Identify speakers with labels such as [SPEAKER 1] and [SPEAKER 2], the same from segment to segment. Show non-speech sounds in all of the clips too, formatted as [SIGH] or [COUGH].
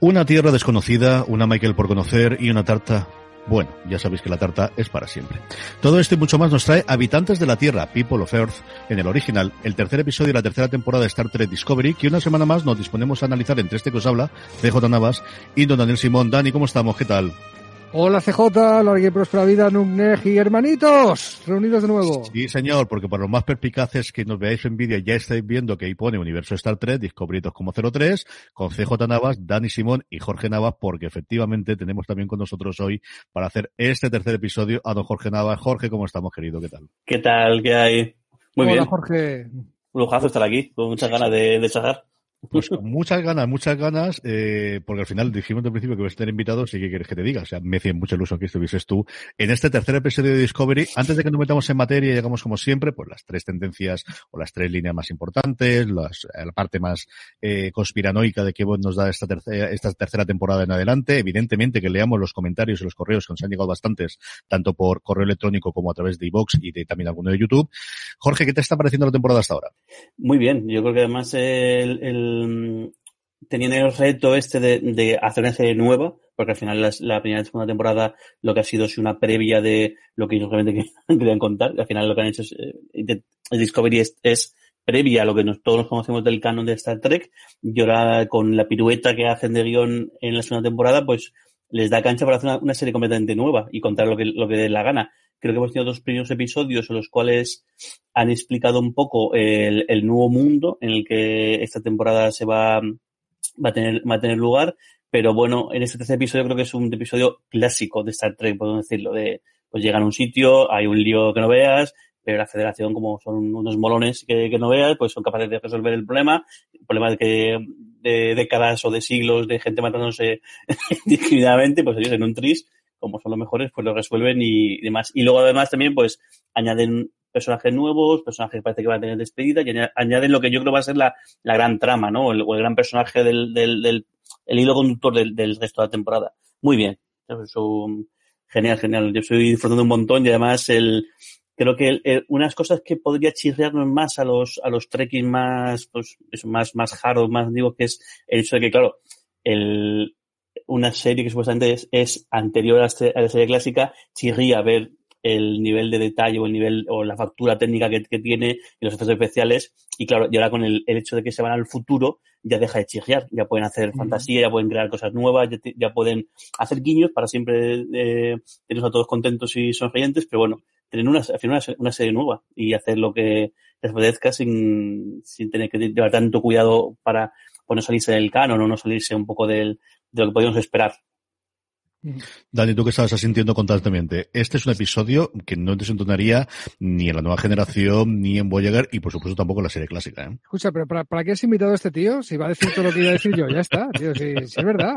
[SPEAKER 1] Una tierra desconocida, una Michael por conocer y una tarta bueno, ya sabéis que la tarta es para siempre. Todo esto y mucho más nos trae Habitantes de la Tierra, People of Earth, en el original, el tercer episodio de la tercera temporada de Star Trek Discovery, que una semana más nos disponemos a analizar entre este que os habla, CJ Navas y don Daniel Simón. Dani, ¿cómo estamos? ¿Qué tal?
[SPEAKER 2] Hola CJ, larga y próspera vida, Nugnej y hermanitos, reunidos de nuevo.
[SPEAKER 1] Sí, señor, porque para los más perspicaces que nos veáis en vídeo ya estáis viendo que ahí pone Universo Star Trek, Discovery 2.03, con CJ Navas, Dani Simón y Jorge Navas, porque efectivamente tenemos también con nosotros hoy para hacer este tercer episodio a don Jorge Navas. Jorge, ¿cómo estamos, querido? ¿Qué tal?
[SPEAKER 3] ¿Qué tal? ¿Qué hay?
[SPEAKER 2] Muy Hola, bien. Jorge.
[SPEAKER 3] Un lujazo estar aquí, con muchas ganas de, de charlar.
[SPEAKER 1] Pues muchas ganas, muchas ganas, eh, porque al final dijimos al principio que vas a tener invitados y que quieres que te diga. O sea, me hacía mucho ilusión que estuvieses tú en este tercer episodio de Discovery. Antes de que nos metamos en materia, llegamos como siempre, pues las tres tendencias o las tres líneas más importantes, las, la parte más eh, conspiranoica de que nos da esta tercera, esta tercera temporada en adelante. Evidentemente que leamos los comentarios y los correos que nos han llegado bastantes, tanto por correo electrónico como a través de iVox y de también alguno de YouTube. Jorge, ¿qué te está pareciendo la temporada hasta ahora?
[SPEAKER 3] Muy bien, yo creo que además el, el teniendo el reto este de, hacer una serie nueva, porque al final la, primera y segunda temporada lo que ha sido es una previa de lo que ellos realmente [LAUGHS] querían contar. Al final lo que han hecho es, eh, Discovery es, previa a lo que todos conocemos del canon de Star Trek. Y ahora con la pirueta que hacen de guion en la segunda temporada, pues les da cancha para hacer una, serie completamente nueva y contar lo que, lo que dé la gana. Creo que hemos tenido dos primeros episodios en los cuales han explicado un poco el, el nuevo mundo en el que esta temporada se va, va a tener, va a tener lugar. Pero bueno, en este tercer episodio creo que es un episodio clásico de Star Trek, podemos decirlo, de pues llegan a un sitio, hay un lío que no veas, pero la federación, como son unos molones que, no veas, pues son capaces de resolver el problema. El problema de que de décadas o de siglos de gente matándose [LAUGHS] indiscriminadamente, pues ellos en un tris como son los mejores, pues lo resuelven y, demás. Y luego además también pues añaden personajes nuevos, personajes que parece que van a tener despedida y añaden lo que yo creo va a ser la, la gran trama, ¿no? O el, gran personaje del, del, del el hilo conductor del, del, resto de la temporada. Muy bien. Eso, genial, genial. Yo estoy disfrutando un montón y además el, creo que unas cosas que podría chirriarnos más a los, a los trekking más, pues, más, más hard, más digo, que es el hecho de que, claro, el, una serie que supuestamente es, es anterior a, este, a, la serie clásica, chirría ver el nivel de detalle o el nivel o la factura técnica que, que tiene y los efectos especiales. Y claro, y ahora con el, el, hecho de que se van al futuro, ya deja de chirriar, ya pueden hacer fantasía, ya pueden crear cosas nuevas, ya, ya pueden hacer guiños para siempre eh, tenernos a todos contentos y sonrientes, pero bueno, tener una, una, una serie nueva y hacer lo que les apetezca sin, sin tener que llevar tanto cuidado para pues no salirse del canon o no salirse un poco del, de lo que podíamos esperar.
[SPEAKER 1] Dani, tú que estabas sintiendo constantemente, este es un episodio que no desentonaría ni en la nueva generación, ni en Voyager, y por supuesto tampoco en la serie clásica. ¿eh?
[SPEAKER 2] Escucha, pero ¿para, ¿para, qué has invitado a este tío? Si va a decir todo lo que iba a decir yo, ya está, tío, si, es verdad.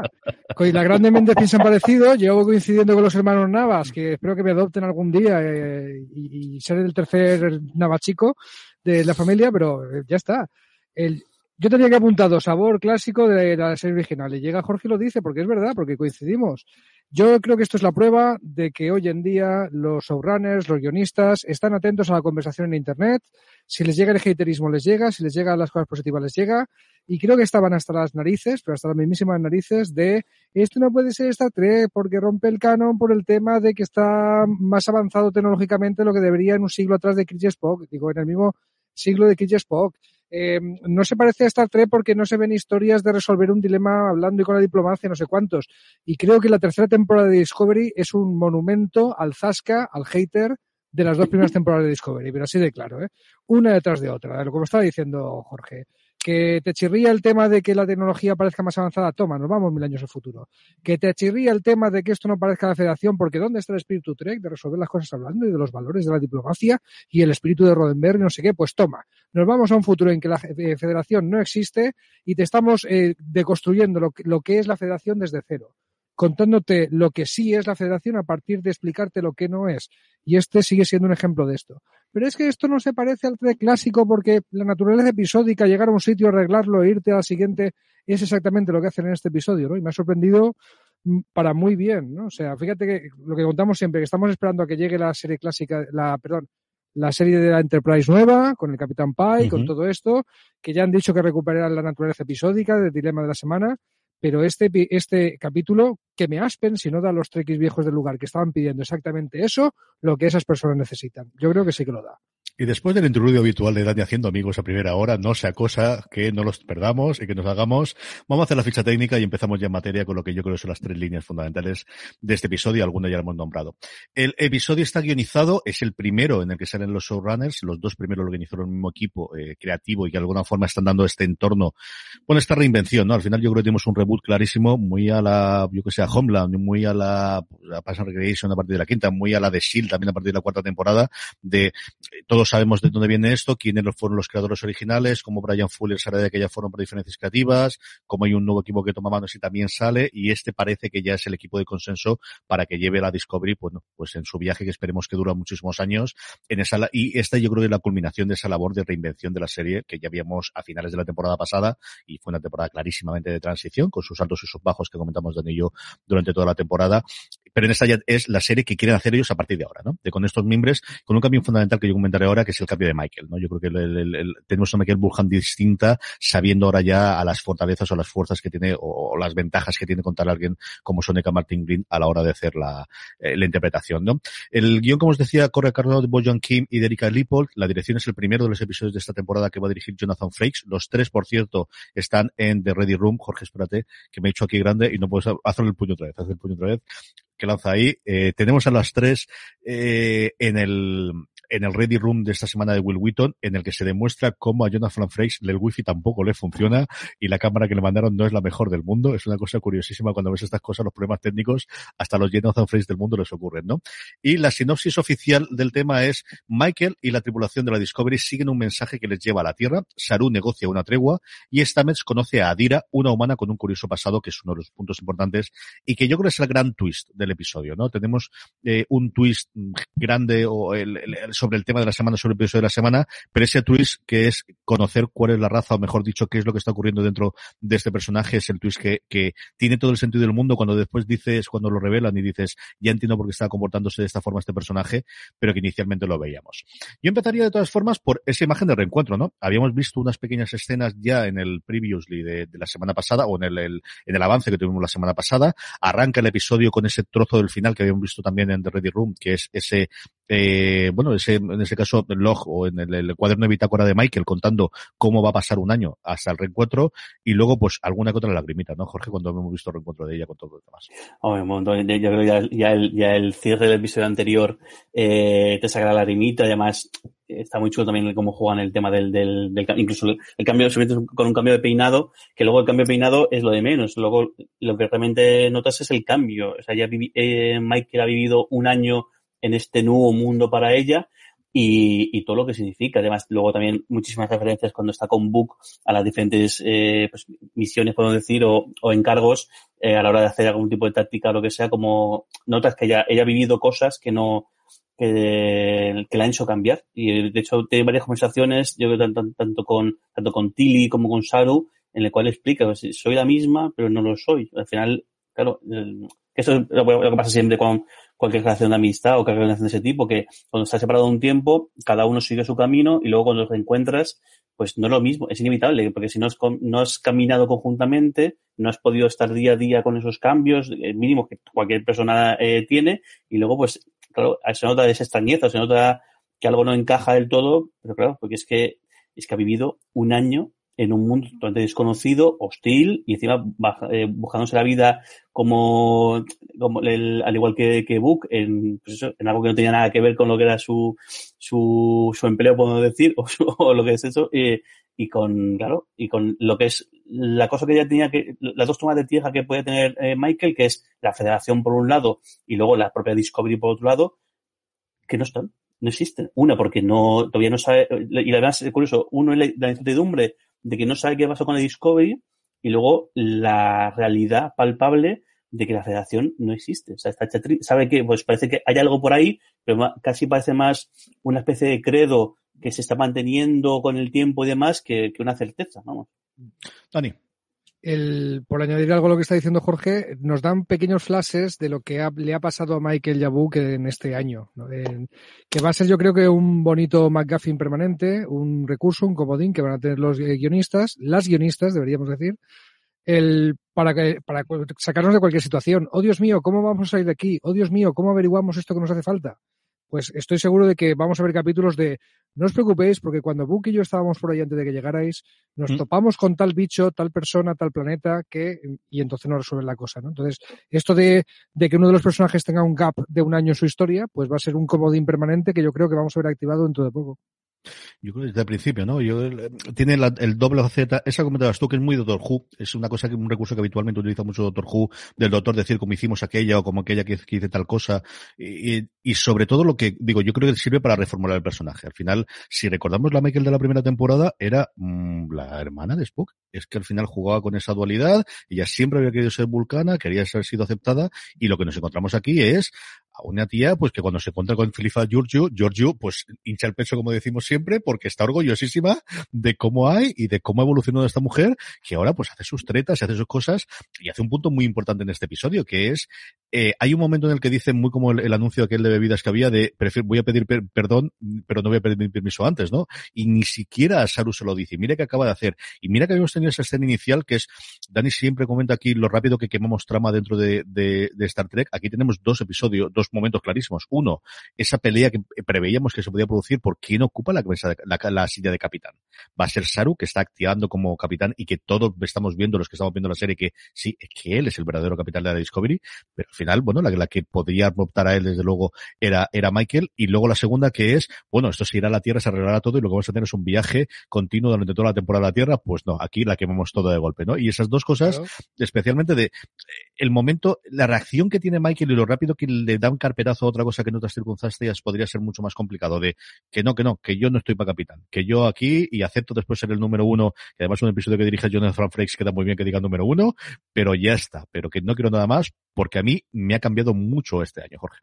[SPEAKER 2] Y la grandemente piensan parecido, llevo coincidiendo con los hermanos Navas, que espero que me adopten algún día eh, y, y, ser el tercer Navachico de la familia, pero eh, ya está. El, yo tenía que apuntado sabor clásico de la serie original y llega Jorge y lo dice porque es verdad, porque coincidimos. Yo creo que esto es la prueba de que hoy en día los showrunners, los guionistas, están atentos a la conversación en Internet. Si les llega el haterismo, les llega. Si les llega las cosas positivas, les llega. Y creo que estaban hasta las narices, pero hasta las mismísimas narices, de esto no puede ser Star Trek porque rompe el canon por el tema de que está más avanzado tecnológicamente lo que debería en un siglo atrás de Chris Spock. Digo, en el mismo siglo de Chris Spock eh, no se parece a Star Trek porque no se ven historias de resolver un dilema hablando y con la diplomacia, no sé cuántos. Y creo que la tercera temporada de Discovery es un monumento al Zasca, al hater de las dos primeras [LAUGHS] temporadas de Discovery, pero así de claro, ¿eh? Una detrás de otra, como estaba diciendo Jorge que te chirría el tema de que la tecnología parezca más avanzada, toma, nos vamos mil años al futuro. Que te chirría el tema de que esto no parezca la federación, porque ¿dónde está el espíritu Trek de resolver las cosas hablando y de los valores de la diplomacia y el espíritu de Rodenberg y no sé qué? Pues toma, nos vamos a un futuro en que la eh, federación no existe y te estamos eh, deconstruyendo lo que, lo que es la federación desde cero contándote lo que sí es la federación a partir de explicarte lo que no es. Y este sigue siendo un ejemplo de esto. Pero es que esto no se parece al Trek clásico porque la naturaleza episódica, llegar a un sitio, arreglarlo e irte al siguiente, es exactamente lo que hacen en este episodio, ¿no? Y me ha sorprendido mm, para muy bien, ¿no? O sea, fíjate que lo que contamos siempre, que estamos esperando a que llegue la serie clásica, la, perdón, la serie de la Enterprise nueva, con el Capitán Pike, uh -huh. con todo esto, que ya han dicho que recuperarán la naturaleza episódica del dilema de la semana, pero este, este capítulo que me aspen si no da los trequis viejos del lugar que estaban pidiendo exactamente eso, lo que esas personas necesitan. Yo creo que sí que lo da.
[SPEAKER 1] Y después del interludio habitual de Dani haciendo amigos a primera hora, no sea cosa que no los perdamos y que nos hagamos. Vamos a hacer la ficha técnica y empezamos ya en materia con lo que yo creo que son las tres líneas fundamentales de este episodio. Algunas ya lo hemos nombrado. El episodio está guionizado, es el primero en el que salen los showrunners. Los dos primeros lo organizaron el mismo equipo eh, creativo y que de alguna forma están dando este entorno, bueno, esta reinvención, ¿no? Al final yo creo que tenemos un reboot clarísimo, muy a la, yo que sé, Homeland, muy a la, a Pass Recreation a partir de la quinta, muy a la de S.H.I.E.L.D. también a partir de la cuarta temporada, de eh, todos sabemos de dónde viene esto, quiénes fueron los creadores originales, cómo Brian Fuller sale de aquella forma por diferencias creativas, cómo hay un nuevo equipo que toma manos y también sale, y este parece que ya es el equipo de consenso para que lleve la Discovery, bueno, pues en su viaje que esperemos que dura muchísimos años, en esa, y esta yo creo que es la culminación de esa labor de reinvención de la serie que ya habíamos a finales de la temporada pasada, y fue una temporada clarísimamente de transición, con sus altos y sus bajos que comentamos Dani y yo durante toda la temporada, pero en esta ya es la serie que quieren hacer ellos a partir de ahora, ¿no? De con estos miembros, con un cambio fundamental que yo comentaré ahora, que es el cambio de Michael, ¿no? Yo creo que tenemos a Michael Burhan distinta, sabiendo ahora ya a las fortalezas o las fuerzas que tiene o, las ventajas que tiene contar alguien como Soneca Martin Green a la hora de hacer la, eh, interpretación, ¿no? El guion, como os decía, corre a cargo de Bojan Kim y de Erika Lippold. La dirección es el primero de los episodios de esta temporada que va a dirigir Jonathan Frakes. Los tres, por cierto, están en The Ready Room. Jorge, espérate, que me he hecho aquí grande y no puedes hacer el puño otra vez, hacer el puño otra vez que lanza ahí. Eh, tenemos a las tres eh, en el en el Ready Room de esta semana de Will Wheaton, en el que se demuestra cómo a Jonathan Frakes el wifi tampoco le funciona y la cámara que le mandaron no es la mejor del mundo. Es una cosa curiosísima cuando ves estas cosas, los problemas técnicos, hasta los Jonathan Frakes del mundo les ocurren, ¿no? Y la sinopsis oficial del tema es Michael y la tripulación de la Discovery siguen un mensaje que les lleva a la Tierra. Saru negocia una tregua y Stamets conoce a Adira, una humana con un curioso pasado que es uno de los puntos importantes y que yo creo es el gran twist del episodio, ¿no? Tenemos eh, un twist grande o el, el, el sobre el tema de la semana, sobre el episodio de la semana, pero ese twist que es conocer cuál es la raza, o mejor dicho, qué es lo que está ocurriendo dentro de este personaje, es el twist que, que tiene todo el sentido del mundo cuando después dices, cuando lo revelan y dices, ya entiendo por qué está comportándose de esta forma este personaje, pero que inicialmente lo veíamos. Yo empezaría de todas formas por esa imagen de reencuentro, ¿no? Habíamos visto unas pequeñas escenas ya en el previously de, la semana pasada, o en el, el, en el avance que tuvimos la semana pasada. Arranca el episodio con ese trozo del final que habíamos visto también en The Ready Room, que es ese eh, bueno, ese, en ese caso, log o en el, el, cuaderno de bitácora de Michael contando cómo va a pasar un año hasta el reencuentro y luego, pues, alguna que otra lagrimita, ¿no, Jorge? Cuando hemos visto el reencuentro de ella con todo lo demás.
[SPEAKER 3] Oh, un montón. Yo creo que ya, ya, el, ya el cierre del episodio anterior eh, te saca la lagrimita y además está muy chulo también cómo juegan el tema del, del, del incluso el cambio con un cambio de peinado, que luego el cambio de peinado es lo de menos. Luego lo que realmente notas es el cambio. O sea, ya vivi, eh, Michael ha vivido un año en este nuevo mundo para ella y, y, todo lo que significa. Además, luego también muchísimas referencias cuando está con Book a las diferentes eh, pues, misiones, podemos decir, o, o encargos eh, a la hora de hacer algún tipo de táctica o lo que sea, como notas que ella, ella ha vivido cosas que no que, que la han hecho cambiar. Y de hecho tiene varias conversaciones, yo creo tanto, tanto con tanto con Tilly como con Saru, en el cual explica, pues, soy la misma, pero no lo soy. Al final, claro, eso es lo que pasa siempre con cualquier relación de amistad o cualquier relación de ese tipo, que cuando estás separado un tiempo, cada uno sigue su camino y luego cuando te encuentras, pues no es lo mismo, es inevitable, porque si no has, no has caminado conjuntamente, no has podido estar día a día con esos cambios el mínimo que cualquier persona eh, tiene, y luego pues, claro, se nota esa extrañeza, se nota que algo no encaja del todo, pero claro, porque es que, es que ha vivido un año en un mundo totalmente desconocido, hostil, y encima eh, buscándose la vida como, como el, al igual que, que Book, en, pues eso, en algo que no tenía nada que ver con lo que era su, su, su empleo, podemos decir, [LAUGHS] o, su, o lo que es eso, eh, y con, claro, y con lo que es la cosa que ya tenía que, las dos tomas de tierra que puede tener eh, Michael, que es la federación por un lado y luego la propia Discovery por otro lado, que no están, no existen. Una, porque no, todavía no sabe, y además curioso, uno es la incertidumbre de que no sabe qué pasó con el Discovery y luego la realidad palpable de que la federación no existe. O sea, está sabe que, pues parece que hay algo por ahí, pero casi parece más una especie de credo que se está manteniendo con el tiempo y demás que, que una certeza, vamos.
[SPEAKER 1] Dani
[SPEAKER 2] el, por añadir algo a lo que está diciendo Jorge, nos dan pequeños flashes de lo que ha, le ha pasado a Michael Yabuk en este año. ¿no? Que va a ser, yo creo que un bonito McGuffin permanente, un recurso, un comodín que van a tener los guionistas, las guionistas, deberíamos decir, el para que para sacarnos de cualquier situación. Oh Dios mío, ¿cómo vamos a salir de aquí? Oh Dios mío, ¿cómo averiguamos esto que nos hace falta? Pues estoy seguro de que vamos a ver capítulos de no os preocupéis porque cuando Book y yo estábamos por ahí antes de que llegarais, nos mm. topamos con tal bicho, tal persona, tal planeta que y entonces nos resuelve la cosa, ¿no? Entonces, esto de, de que uno de los personajes tenga un gap de un año en su historia, pues va a ser un comodín permanente que yo creo que vamos a ver activado dentro de poco.
[SPEAKER 1] Yo creo que desde el principio, ¿no? Yo, tiene el doble Z, esa comentabas tú que es muy Doctor Who, es una cosa que, un recurso que habitualmente utiliza mucho Doctor Who, del doctor decir como hicimos aquella o como aquella que, que hice tal cosa, y, y, sobre todo lo que, digo, yo creo que sirve para reformular el personaje. Al final, si recordamos la Michael de la primera temporada, era mmm, la hermana de Spock. Es que al final jugaba con esa dualidad, ella siempre había querido ser vulcana, quería ser sido aceptada, y lo que nos encontramos aquí es a una tía pues que cuando se encuentra con Felifa Giorgio, Giorgio pues hincha el pecho como decimos siempre porque está orgullosísima de cómo hay y de cómo ha evolucionado esta mujer que ahora pues hace sus tretas y hace sus cosas y hace un punto muy importante en este episodio que es eh, hay un momento en el que dice muy como el, anuncio aquel de bebidas que había de voy a pedir perdón pero no voy a pedir permiso antes ¿no? y ni siquiera Saru se lo dice mira que acaba de hacer y mira que habíamos tenido esa escena inicial que es Dani siempre comenta aquí lo rápido que quemamos trama dentro de, de, de Star Trek aquí tenemos dos episodios dos momentos clarísimos. Uno, esa pelea que preveíamos que se podía producir por quién ocupa la, la, la, silla de capitán. Va a ser Saru, que está activando como capitán y que todos estamos viendo, los que estamos viendo la serie, que sí, que él es el verdadero capitán de la Discovery, pero final, bueno, la, que podría optar a él, desde luego, era, era Michael. Y luego la segunda, que es, bueno, esto se irá a la Tierra, se arreglará todo y lo que vamos a tener es un viaje continuo durante toda la temporada a la Tierra. Pues no, aquí la quemamos todo de golpe, ¿no? Y esas dos cosas, especialmente de el momento, la reacción que tiene Michael y lo rápido que le da un carpetazo otra cosa que en otras circunstancias podría ser mucho más complicado de que no, que no, que yo no estoy para capitán, que yo aquí y acepto después ser el número uno, que además un episodio que dirige Jonathan Frakes queda muy bien que diga número uno, pero ya está, pero que no quiero nada más porque a mí me ha cambiado mucho este año, Jorge.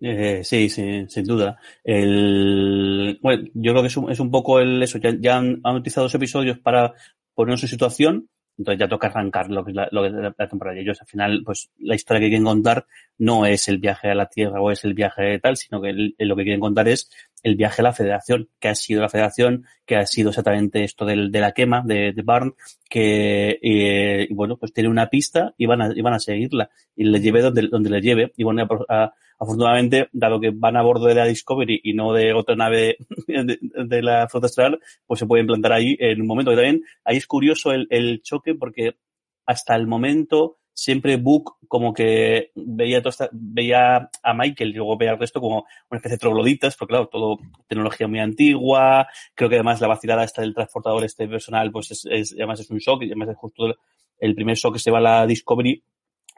[SPEAKER 3] Eh, sí, sí, sin duda. El, bueno, yo creo que es un, es un poco el eso. Ya, han, utilizado dos episodios para ponernos en situación entonces ya toca arrancar lo que es la, lo que es la temporada. Y ellos al final, pues la historia que quieren contar no es el viaje a la Tierra o es el viaje tal, sino que lo que quieren contar es el viaje a la Federación, que ha sido la Federación, que ha sido exactamente esto del, de la quema de, de Barn, que eh, bueno, pues tiene una pista y van a, y van a seguirla y le lleve donde, donde le lleve y van a, afortunadamente, dado que van a bordo de la Discovery y no de otra nave [LAUGHS] de, la flota estelar, pues se puede implantar ahí en un momento. que también ahí es curioso el, el choque porque hasta el momento siempre Book como que veía toda veía a Michael y luego veía al resto como una especie de trogloditas, porque claro, todo tecnología muy antigua, creo que además la vacilada esta del transportador este personal, pues es, es además es un shock, y además es justo el, primer shock que se va a la Discovery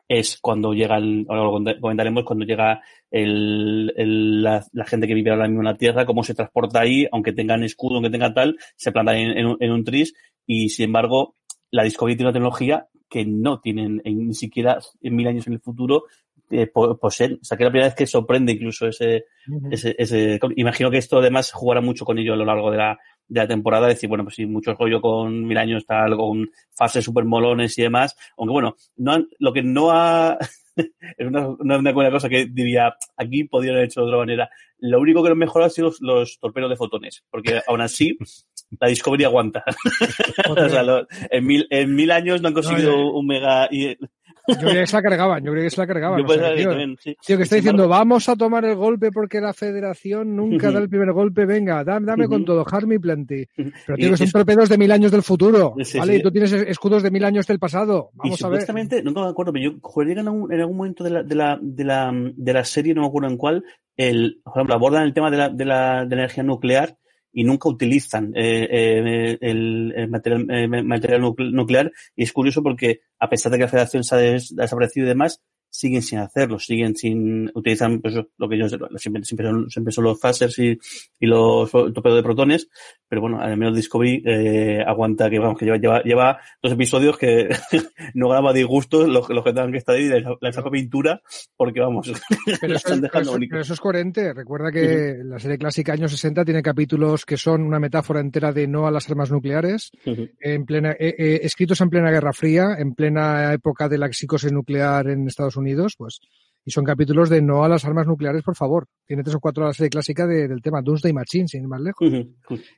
[SPEAKER 3] es cuando llega el, ahora lo comentaremos, cuando llega el, el la, la, gente que vive ahora mismo en la Tierra, cómo se transporta ahí, aunque tengan escudo, aunque tengan tal, se planta en, en, un, en un tris y sin embargo la Discovery tiene una tecnología que no tienen ni siquiera en mil años en el futuro eh, poseen. O sea, que la primera vez que sorprende incluso ese, uh -huh. ese, ese, imagino que esto además jugará mucho con ello a lo largo de la, de la temporada, decir, bueno, pues sí, mucho rollo con mil años, tal, con fases super molones y demás, aunque bueno, no han, lo que no ha, [LAUGHS] es una, una, una, cosa que diría, aquí podrían haber hecho de otra manera. Lo único que no mejorado han sido los, los torpedos de fotones, porque aún así, la Discovery aguanta. [LAUGHS] o sea, lo, en, mil, en mil años no han conseguido no, un mega... Y,
[SPEAKER 2] yo creía que se la cargaban, yo creía que se la cargaban. O sea, tío, también, sí. tío, que está diciendo, vamos a tomar el golpe porque la federación nunca da el primer golpe, venga, dame, dame con todo, Harmy Plenty. Pero tío, que son torpedos de mil años del futuro, sí, ¿vale? Sí. Y tú tienes escudos de mil años del pasado. Vamos a ver.
[SPEAKER 3] Exactamente, no me acuerdo, pero yo jugué en algún, en algún momento de la, de, la, de, la, de la serie, no me acuerdo en cuál, el, por ejemplo, abordan el tema de la, de la, de la energía nuclear y nunca utilizan eh, eh, el, el, material, eh, material, nuclear. Y es curioso porque, a pesar de que la federación se ha desaparecido y demás, siguen sin hacerlo, siguen sin, utilizan pues, lo que ellos siempre, siempre, son, siempre son los phasers y, y los torpedos de protones, pero bueno, al menos Discovery eh, aguanta que vamos, que lleva, lleva, lleva dos episodios que [LAUGHS] no graba disgustos los, los que tengan que estar ahí, le, le saco pintura, porque vamos, [LAUGHS]
[SPEAKER 2] pero eso, es, pero, pero eso, es coherente, recuerda que uh -huh. la serie clásica años 60 tiene capítulos que son una metáfora entera de no a las armas nucleares, uh -huh. en plena, eh, eh, escritos en plena Guerra Fría, en plena época de la psicosis nuclear en Estados Unidos, pues Y son capítulos de no a las armas nucleares, por favor. Tiene tres o cuatro la serie clásica del tema Doomsday Machine, sin ir más lejos.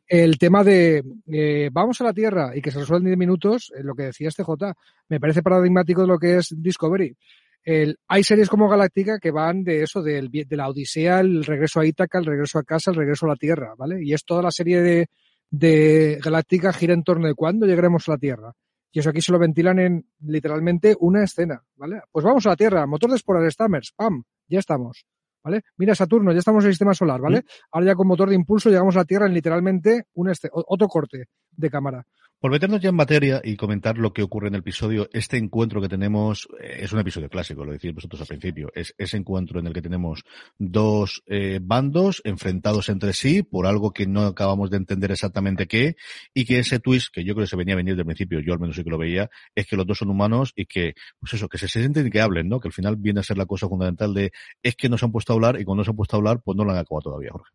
[SPEAKER 2] El tema de eh, vamos a la Tierra y que se resuelva en 10 minutos, eh, lo que decía este J, me parece paradigmático de lo que es Discovery. El, hay series como Galáctica que van de eso, del, de la Odisea, el regreso a Ítaca, el regreso a casa, el regreso a la Tierra, ¿vale? Y es toda la serie de, de Galáctica gira en torno de cuándo llegaremos a la Tierra. Y eso aquí se lo ventilan en literalmente una escena, ¿vale? Pues vamos a la Tierra, motor de esporas Stammers, ¡pam! Ya estamos, ¿vale? Mira Saturno, ya estamos en el sistema solar, ¿vale? Ahora ya con motor de impulso llegamos a la Tierra en literalmente un otro corte de cámara.
[SPEAKER 1] Por meternos ya en materia y comentar lo que ocurre en el episodio, este encuentro que tenemos eh, es un episodio clásico, lo decís vosotros al principio. Es ese encuentro en el que tenemos dos eh, bandos enfrentados entre sí por algo que no acabamos de entender exactamente qué y que ese twist, que yo creo que se venía a venir desde el principio, yo al menos sí que lo veía, es que los dos son humanos y que, pues eso, que se sienten y que hablen, ¿no? Que al final viene a ser la cosa fundamental de es que nos han puesto a hablar y cuando nos han puesto a hablar, pues no lo han acabado todavía, Jorge.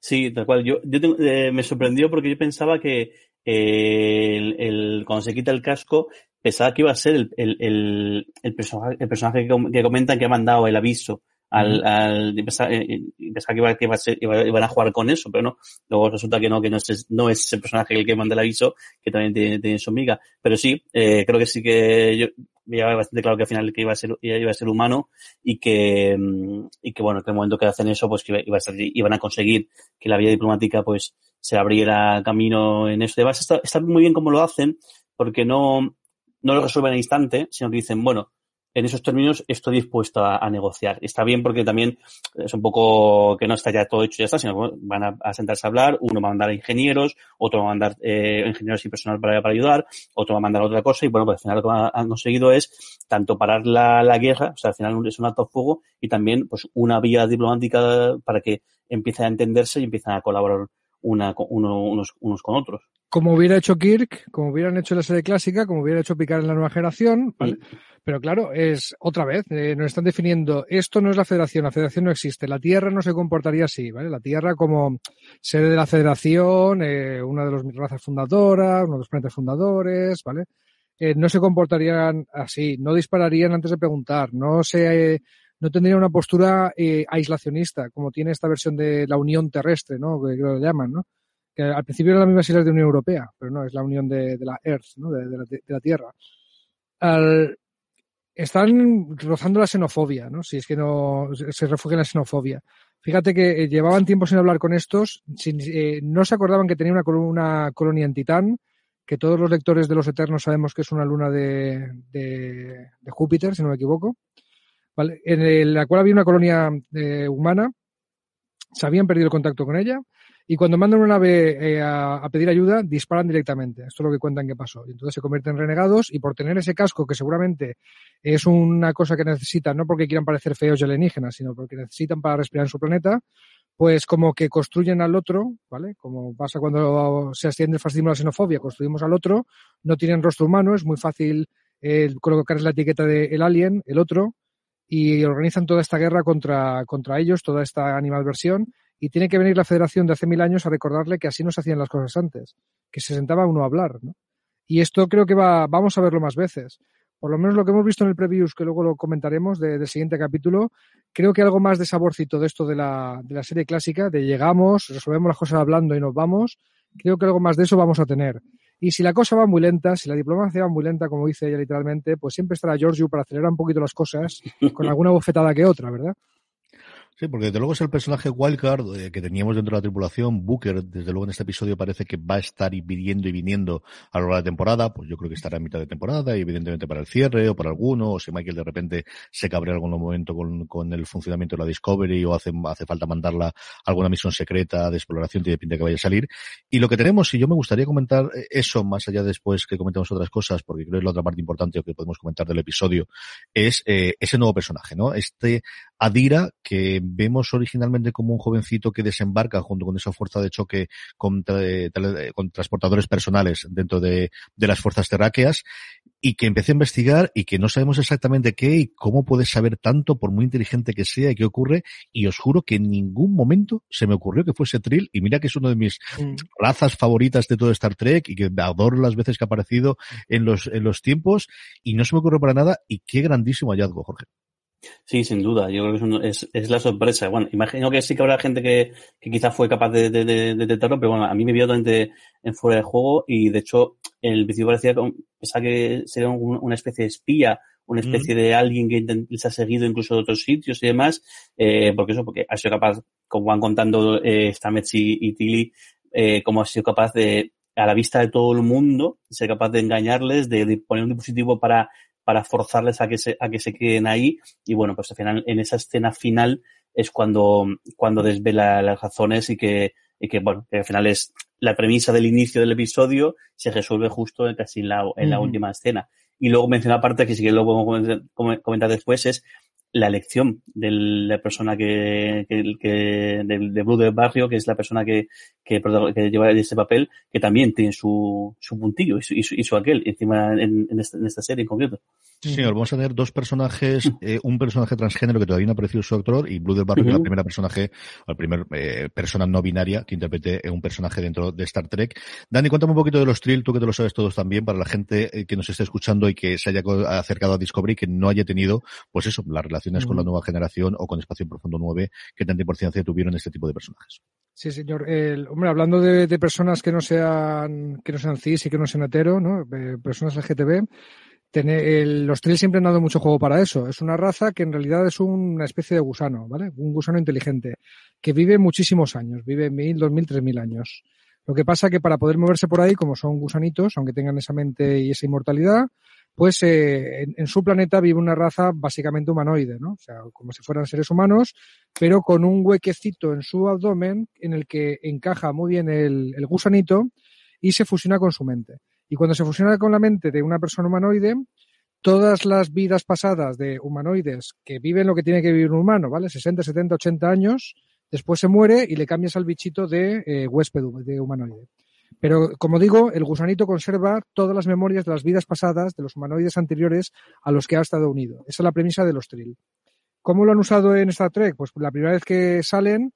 [SPEAKER 3] Sí, tal cual. Yo, yo eh, me sorprendió porque yo pensaba que el, el, cuando se quita el casco, pensaba que iba a ser el, el, el, personaje, el personaje que, que comentan que ha mandado el aviso al, al pensaba, eh, pensaba que, iba, que iba a ser, iba, iban a jugar con eso, pero no. Luego resulta que no, que no es, no es el personaje el que manda el aviso, que también tiene, tiene su amiga. Pero sí, eh, creo que sí que yo me bastante claro que al final que iba a ser, iba a ser humano y que, mm, y que bueno, que el momento que hacen eso, pues que iba a ser, iban a conseguir que la vía diplomática, pues, se abriera camino en eso. Además, está, está muy bien cómo lo hacen, porque no, no lo resuelven al instante, sino que dicen, bueno, en esos términos estoy dispuesto a, negociar. Está bien porque también es un poco que no está ya todo hecho, ya está, sino que van a, sentarse a hablar, uno va a mandar a ingenieros, otro va a mandar eh, ingenieros y personal para, para ayudar, otro va a mandar otra cosa y bueno, pues al final lo que han conseguido es tanto parar la, la guerra, o sea, al final es un alto fuego y también pues una vía diplomática para que empiece a entenderse y empiecen a colaborar una, uno, unos, unos con otros.
[SPEAKER 2] Como hubiera hecho Kirk, como hubieran hecho la serie clásica, como hubiera hecho Picar en la nueva generación, ¿vale? Sí. Pero claro, es otra vez, eh, nos están definiendo, esto no es la federación, la federación no existe, la Tierra no se comportaría así, ¿vale? La Tierra como sede de la federación, eh, una de las razas fundadoras, uno de los planetas fundadores, ¿vale? Eh, no se comportarían así, no dispararían antes de preguntar, no se, eh, no tendrían una postura eh, aislacionista, como tiene esta versión de la Unión Terrestre, ¿no? Que, lo llaman, ¿no? Que al principio eran las mismas islas de Unión Europea, pero no, es la Unión de, la Earth, ¿no? De, la, Tierra. Están rozando la xenofobia, ¿no? Si es que no se refugia en la xenofobia. Fíjate que eh, llevaban tiempo sin hablar con estos, sin, eh, no se acordaban que tenía una, una, colonia en Titán, que todos los lectores de los Eternos sabemos que es una luna de, de, de Júpiter, si no me equivoco, ¿vale? en el, la cual había una colonia eh, humana, se habían perdido el contacto con ella, y cuando mandan una nave eh, a, pedir ayuda, disparan directamente. Esto es lo que cuentan que pasó. Y entonces se convierten en renegados y por tener ese casco que seguramente es una cosa que necesitan, no porque quieran parecer feos y alienígenas, sino porque necesitan para respirar en su planeta, pues como que construyen al otro, ¿vale? Como pasa cuando se asciende el fascismo a la xenofobia, construimos al otro, no tienen rostro humano, es muy fácil eh, colocar la etiqueta de alien, el otro, y organizan toda esta guerra contra, contra ellos, toda esta animalversión, y tiene que venir la federación de hace mil años a recordarle que así no se hacían las cosas antes, que se sentaba uno a hablar, ¿no? Y esto creo que va, vamos a verlo más veces. Por lo menos lo que hemos visto en el previews, que luego lo comentaremos de, del siguiente capítulo, creo que algo más de saborcito de esto de la, de la serie clásica, de llegamos, resolvemos las cosas hablando y nos vamos, creo que algo más de eso vamos a tener. Y si la cosa va muy lenta, si la diplomacia va muy lenta, como dice ella literalmente, pues siempre estará Giorgio para acelerar un poquito las cosas, con [LAUGHS] alguna bofetada que otra, ¿verdad?
[SPEAKER 1] Sí, porque desde luego es el personaje wildcard eh, que teníamos dentro de la tripulación. Booker, desde luego en este episodio parece que va a estar viniendo y viniendo a lo largo de la temporada. Pues yo creo que estará en mitad de temporada y evidentemente para el cierre o para alguno. O si Michael de repente se cabrea algún momento con, con el funcionamiento de la Discovery o hace, hace falta mandarla a alguna misión secreta de exploración, tiene pinta que vaya a salir. Y lo que tenemos, y yo me gustaría comentar eso más allá después que comentemos otras cosas, porque creo que es la otra parte importante que podemos comentar del episodio, es eh, ese nuevo personaje, ¿no? Este Adira que vemos originalmente como un jovencito que desembarca junto con esa fuerza de choque con, con transportadores personales dentro de, de, las fuerzas terráqueas y que empieza a investigar y que no sabemos exactamente qué y cómo puede saber tanto por muy inteligente que sea y qué ocurre y os juro que en ningún momento se me ocurrió que fuese Trill y mira que es uno de mis mm. razas favoritas de todo Star Trek y que adoro las veces que ha aparecido en los, en los tiempos y no se me ocurrió para nada y qué grandísimo hallazgo, Jorge.
[SPEAKER 3] Sí, sin duda. Yo creo que es, un- es, es la sorpresa. Bueno, imagino que sí que habrá gente que, que quizás fue capaz de, de, de- de detectarlo, pero bueno, a mí me vio totalmente en fuera de juego y de hecho el principio parecía pensaba que sería un- una especie de espía, una especie de alguien que les ha seguido incluso de otros sitios y demás, eh, porque eso, porque ha sido capaz, como van contando eh, Stamets y, y Tilly, eh, como ha sido capaz de, a la vista de todo el mundo, ser capaz de engañarles, de, de poner un dispositivo para para forzarles a que se, a que se queden ahí. Y bueno, pues al final, en esa escena final es cuando, cuando desvela las razones y que, y que bueno, que al final es la premisa del inicio del episodio se resuelve justo en casi en la, en la última escena. Y luego menciona aparte que sí que lo podemos comentar- come- comentar después es la elección de la persona que, que, que del de Blue del barrio, que es la persona que, que, lleva ese papel, que también tiene su, su puntillo y su, y su, y su aquel encima en, en, esta, en esta serie en concreto.
[SPEAKER 1] Sí, señor, vamos a tener dos personajes, [LAUGHS] eh, un personaje transgénero que todavía no ha aparecido su actor y Blue del Barrio, que es la primera personaje, o la primera eh, persona no binaria que interprete un personaje dentro de Star Trek. Dani, cuéntame un poquito de los Trill, tú que te lo sabes todos también, para la gente eh, que nos esté escuchando y que se haya acercado a Discovery, que no haya tenido, pues eso, las relaciones con la nueva generación o con Espacio Profundo 9, que tanta importancia tuvieron este tipo de personajes.
[SPEAKER 2] Sí, señor. El, hombre, hablando de, de personas que no sean que no sean cis y que no sean hetero, ¿no? Eh, personas LGTB, tener, el- los Trill siempre han dado mucho juego para eso. Es una raza que en realidad es una especie de gusano, ¿vale? Un gusano inteligente que vive muchísimos años, vive mil, dos mil, tres mil años. Lo que pasa que para poder moverse por ahí, como son gusanitos, aunque tengan esa mente y esa inmortalidad, pues eh, en, en su planeta vive una raza básicamente humanoide, ¿no? O sea, como si fueran seres humanos, pero con un huequecito en su abdomen en el que encaja muy bien el, el gusanito y se fusiona con su mente. Y cuando se fusiona con la mente de una persona humanoide, todas las vidas pasadas de humanoides que viven lo que tiene que vivir un humano, ¿vale? 60, 70, 80 años, después se muere y le cambias al bichito de eh, huésped de humanoide. Pero, como digo, el gusanito conserva todas las memorias de las vidas pasadas de los humanoides anteriores a los que ha estado unido. Esa es la premisa de los Trill. ¿Cómo lo han usado en Star Trek? Pues la primera vez que salen,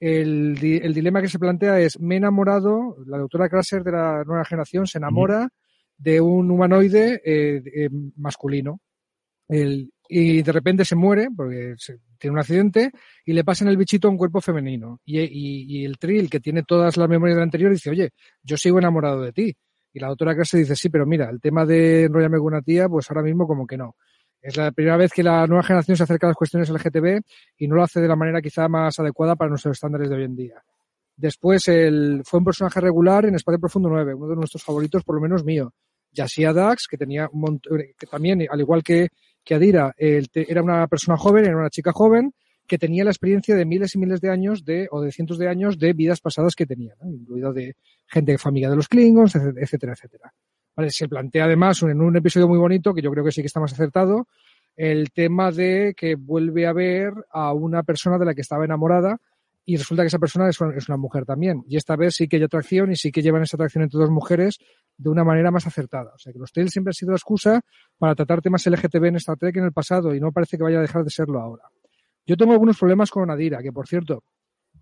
[SPEAKER 2] el, el dilema que se plantea es, me he enamorado, la doctora Crusher de la nueva generación se enamora de un humanoide eh, eh, masculino. Y de repente se muere porque se- tiene un accidente y le pasan el bichito un cuerpo femenino. Y, y- el Trill, que tiene todas las memorias del anterior, dice, oye, yo sigo enamorado de ti. Y la doctora Crusher dice, sí, pero mira, el tema de enrollarme con una tía, pues ahora mismo como que no. Es la primera vez que la nueva generación se acerca a las cuestiones LGTB y no lo hace de la manera quizá más adecuada para nuestros estándares de hoy en día. Después el, fue un personaje regular en Espacio Profundo 9, uno de nuestros favoritos, por lo menos mío. Yasia Dax, que tenía un montón, que también, al igual que, Adira, era una persona joven, era una chica joven, que tenía la experiencia de miles y miles de años de, o de cientos de años de vidas pasadas que tenía, ¿no? incluido de gente familia de los Klingons, etcétera, etcétera. Se plantea además en un episodio muy bonito, que yo creo que sí que está más acertado, el tema de que vuelve a ver a una persona de la que estaba enamorada y resulta que esa persona es una, mujer también. Y esta vez sí que hay atracción y sí que llevan esa atracción entre dos mujeres de una manera más acertada. O sea que los Tales siempre han sido la excusa para tratar temas LGTB en Star Trek en el pasado y no parece que vaya a dejar de serlo ahora. Yo tengo algunos problemas con Adira, que por cierto,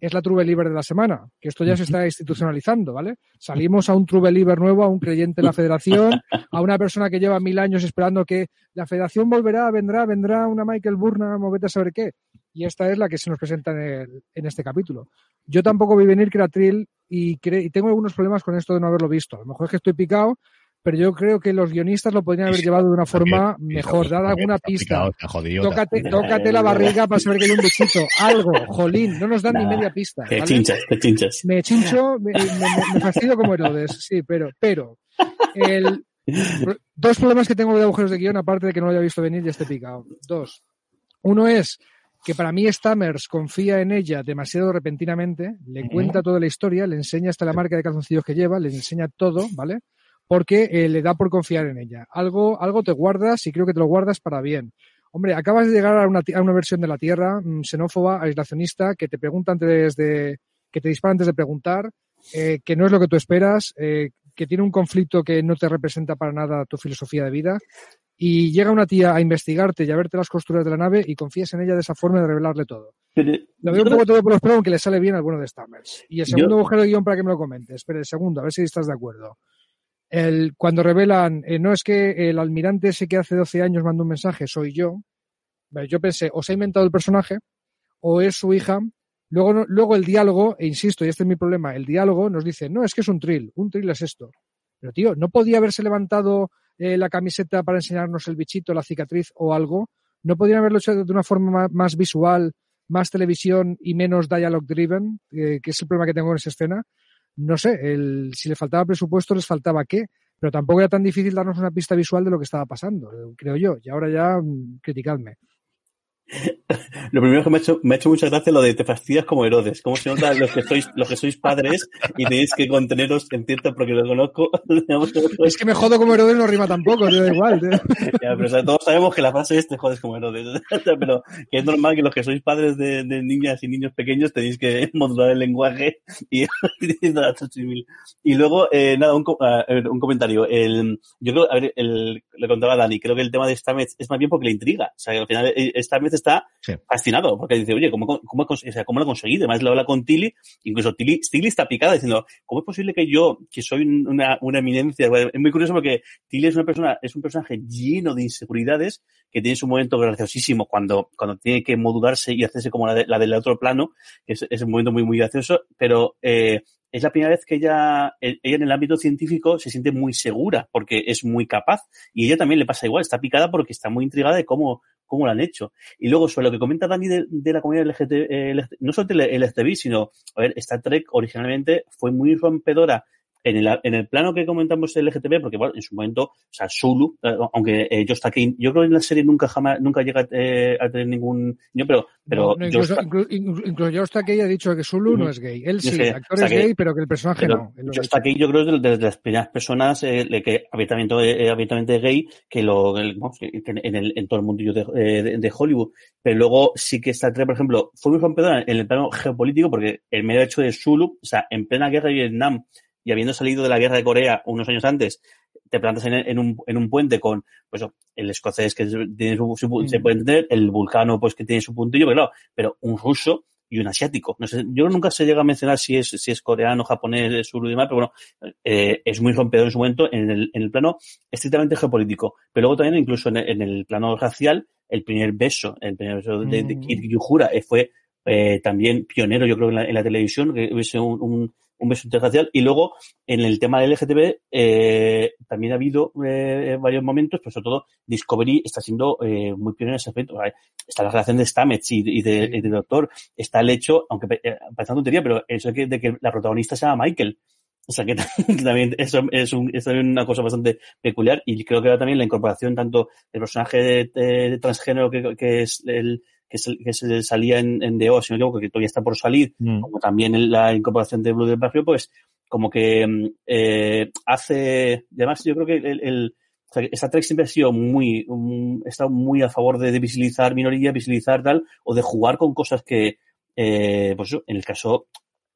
[SPEAKER 2] es la True Believer de la semana, que esto ya se está institucionalizando, ¿vale? Salimos a un True Believer nuevo, a un creyente de la Federación, a una persona que lleva mil años esperando que la Federación volverá, vendrá, vendrá una Michael Burnham o vete a saber qué. Y esta es la que se nos presenta en, el- en este capítulo. Yo tampoco vi venir Trill y, y tengo algunos problemas con esto de no haberlo visto. A lo mejor es que estoy picado, pero yo creo que los guionistas lo podrían haber llevado de una forma mejor, dar alguna pista. Tócate, tócate la barriga para saber que hay un bichito. Algo, jolín, no nos dan ni media pista.
[SPEAKER 3] Te
[SPEAKER 2] ¿vale?
[SPEAKER 3] chinchas, te chinchas.
[SPEAKER 2] Me chincho, me, me, me fastidio como Herodes, sí, pero, pero, el, dos problemas que tengo de agujeros de guion, aparte de que no lo haya visto venir y esté picado. Dos. Uno es que para mí Stammers confía en ella demasiado repentinamente, le cuenta toda la historia, le enseña hasta la marca de calzoncillos que lleva, le enseña todo, ¿vale? Porque eh, le da por confiar en ella. Algo, algo te guardas y creo que te lo guardas para bien. Hombre, acabas de llegar a una, a una versión de la Tierra mm, xenófoba, aislacionista, que te pregunta antes de, que te dispara antes de preguntar, eh, que no es lo que tú esperas, eh, que tiene un conflicto que no te representa para nada tu filosofía de vida, y llega una tía a investigarte y a verte las costuras de la nave y confías en ella de esa forma de revelarle todo.
[SPEAKER 3] Pero,
[SPEAKER 2] Lo veo un poco todo por los pelos, aunque le sale bien al bueno de Stammers. Y el
[SPEAKER 3] Yo-
[SPEAKER 2] segundo agujero de guion para que me lo comentes. Pero el segundo, a ver si estás de acuerdo. El, cuando revelan, eh, no es que el almirante ese que hace 12 años mandó un mensaje, soy yo. Yo pensé, o se ha inventado el personaje, o es su hija. Luego, luego el diálogo, e insisto, y este es mi problema, el diálogo nos dice, no, es que es un trill, un trill es esto. Pero tío, ¿no podía haberse levantado eh, la camiseta para enseñarnos el bichito, la cicatriz o algo? ¿No podrían haberlo hecho de una forma más, visual, más televisión y menos dialogue driven, eh, que es el problema que tengo en esa escena? No sé, el, si le faltaba presupuesto, les faltaba qué, pero tampoco era tan difícil darnos una pista visual de lo que estaba pasando, creo yo. Y ahora ya mm, criticadme. [LAUGHS]
[SPEAKER 3] Lo primero que me ha hecho, me ha hecho mucha gracia lo de te fastidias como Herodes. ¿Cómo se nota los que sois, los que sois padres y tenéis que conteneros en cierto porque lo conozco? [LAUGHS]
[SPEAKER 2] es que me jodo como Herodes no rima tampoco, te da igual. [LAUGHS]
[SPEAKER 3] pero todos sabemos que la frase es te jodes como Herodes. pero que es normal que los que sois padres de, niñas y niños pequeños tenéis que modular el lenguaje y Y luego, eh, nada, un, un comentario. El, yo creo, a ver, el, le contaba a Dani, creo que el tema de Stamets es más bien porque le intriga. O sea, al final eh, Stamets está fascinado, porque dice, oye, ¿cómo, cómo, o sea, ¿cómo lo he conseguido? Además, lo habla con Tilly, incluso Tilly, Tilly está picada diciendo, ¿cómo es posible que yo, que soy una, una eminencia? Es muy curioso porque Tilly es una persona, es un personaje lleno de inseguridades, que tiene su momento graciosísimo cuando, cuando tiene que modularse y hacerse como la, la del otro plano, es, es un momento muy, muy gracioso, pero eh, es la primera vez que ella, ella en el ámbito científico se siente muy segura porque es muy capaz y ella también le pasa igual, está picada porque está muy intrigada de cómo, cómo lo han hecho. Y luego, sobre lo que comenta Dani de, la comunidad LGTB, eh, no solo el LGTB, sino, a ver, Star Trek originalmente fue muy rompedora en el, en el plano que comentamos el LGTB, porque bueno, en su momento, o sea, Zulu, eh, aunque eh, Josh Takei, yo creo que en la serie nunca jamás, nunca llega eh, a tener ningún niño, pero, pero
[SPEAKER 2] no, incluso, incluso, Josh Takei ha dicho que Zulu no es gay. Él sí, el actor es gay, pero que el personaje no.
[SPEAKER 3] Josh Takei yo creo que es de, las primeras personas eh, que abiertamente, eh, abiertamente gay, que lo, el, en, el, en todo el mundillo de, de, Hollywood. Pero luego sí que Star Trek, por ejemplo, fue muy rompedora en el plano geopolítico, porque el medio hecho de Zulu, o sea, en plena guerra de Vietnam, y habiendo salido de la guerra de Corea unos años antes, te plantas en, un, en un puente con pues el escocés que tiene su, se mm. puede entender, el vulcano pues que tiene su puntillo, pero, pero un ruso y un asiático. No sé, yo nunca se llega a mencionar si es, si es coreano, japonés, sur y demás, pero bueno, eh, es muy rompedor en su momento en el, en el plano estrictamente geopolítico. Pero luego también incluso en el, en el plano racial, el primer beso, el primer beso de, de, Kid mm. Yuhura eh, fue eh, también pionero, yo creo, en la, en la televisión, que hubiese un, un un beso interracial. Y luego, en el tema del LGTB, eh, también ha habido eh, varios momentos, pero sobre todo Discovery está siendo eh, muy pionero en ese aspecto. Está la relación de Stamets y, y, de, y de, Doctor, está el hecho, aunque eh, parece tontería, pero el hecho de que, de que la protagonista se llama Michael. O sea que [LAUGHS] también eso es, un, es una cosa bastante peculiar y creo que era también la incorporación tanto del personaje de, de transgénero que, que es el, que, se salía en, en DO, si no que todavía está por salir, mm. como también la incorporación de Blue del Barrio, pues como que mm, eh, hace, además yo creo que el, el o sea, esta Trek siempre ha sido muy, um, estado muy a favor de, de, visibilizar minorías, visibilizar tal, o de jugar con cosas que, eh, pues en el caso,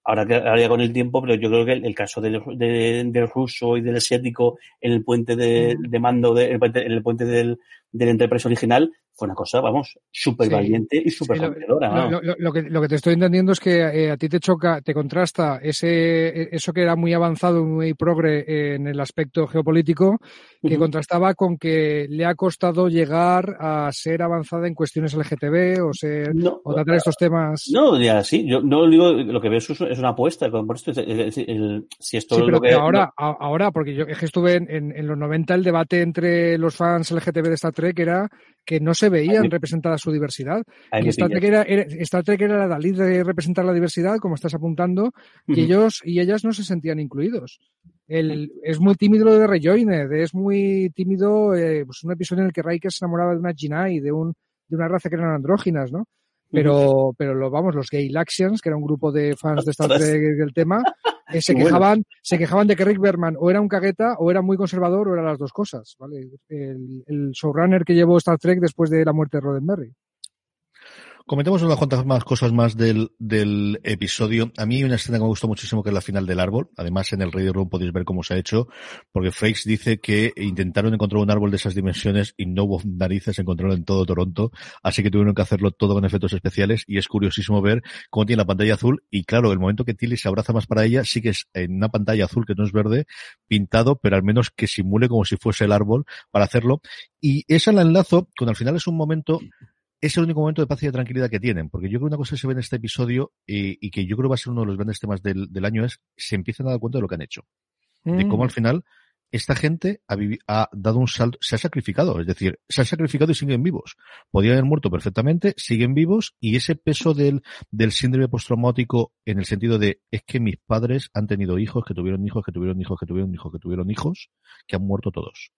[SPEAKER 3] ahora, ahora ya con el tiempo, pero yo creo que el, caso del, del ruso y del asiático en el puente de, mm. de mando, de, en el puente del, del Enterprise original, fue una cosa, vamos, súper valiente y súper rompedora.
[SPEAKER 2] Lo, lo, que, lo que te estoy entendiendo es que eh, a ti te choca, te contrasta ese, eso que era muy avanzado, muy progre en el aspecto geopolítico, que contrastaba con que le ha costado llegar a ser avanzada en cuestiones LGTB o ser, o tratar estos temas.
[SPEAKER 3] No, ya sí, yo no digo, lo que veo es, una apuesta, por esto, si esto
[SPEAKER 2] sí, pero
[SPEAKER 3] que,
[SPEAKER 2] ahora, ahora, porque yo es que estuve en, en, en los 90 el debate entre los fans LGTB de Star Trek era que no se veían representada su diversidad. Y Star Trek, era, Star Trek era la Dalí de representar la diversidad, como estás apuntando, y ellos y ellas no se sentían incluidos. El, es muy tímido lo de Rejoined, es muy tímido eh, pues un episodio en el que Riker se enamoraba de una Jinai, de, un, de una raza que eran andróginas, ¿no? Pero, pero lo, vamos, los Gay Laxians, que era un grupo de fans de Star Trek del tema, eh, se quejaban, se quejaban de que Rick Berman o era un cagueta, o era muy conservador, o eran las dos cosas, ¿vale? El, el showrunner que llevó Star Trek después de la muerte de Roddenberry.
[SPEAKER 1] Comentemos unas cuantas más cosas más del, del episodio. A mí hay una escena que me gustó muchísimo que es la final del árbol. Además, en el Radio Room podéis ver cómo se ha hecho, porque Frakes dice que intentaron encontrar un árbol de esas dimensiones y no hubo narices encontrarlo en todo Toronto, así que tuvieron que hacerlo todo con efectos especiales y es curiosísimo ver cómo tiene la pantalla azul y claro, el momento que Tilly se abraza más para ella sí que es en una pantalla azul que no es verde, pintado, pero al menos que simule como si fuese el árbol para hacerlo. Y esa la enlazo con al final es un momento es el único momento de paz y de tranquilidad que tienen, porque yo creo que una cosa que se ve en este episodio y que yo creo que va a ser uno de los grandes temas del, del año es se empiezan a dar cuenta de lo que han hecho. De cómo al final esta gente ha, ha, dado un salto, se ha sacrificado, es decir, se ha sacrificado y siguen vivos. Podían haber muerto perfectamente, siguen vivos y ese peso del, del síndrome postraumático en el sentido de es que mis padres han tenido hijos, que tuvieron hijos, que tuvieron hijos, que tuvieron hijos, que tuvieron hijos, que han muerto todos.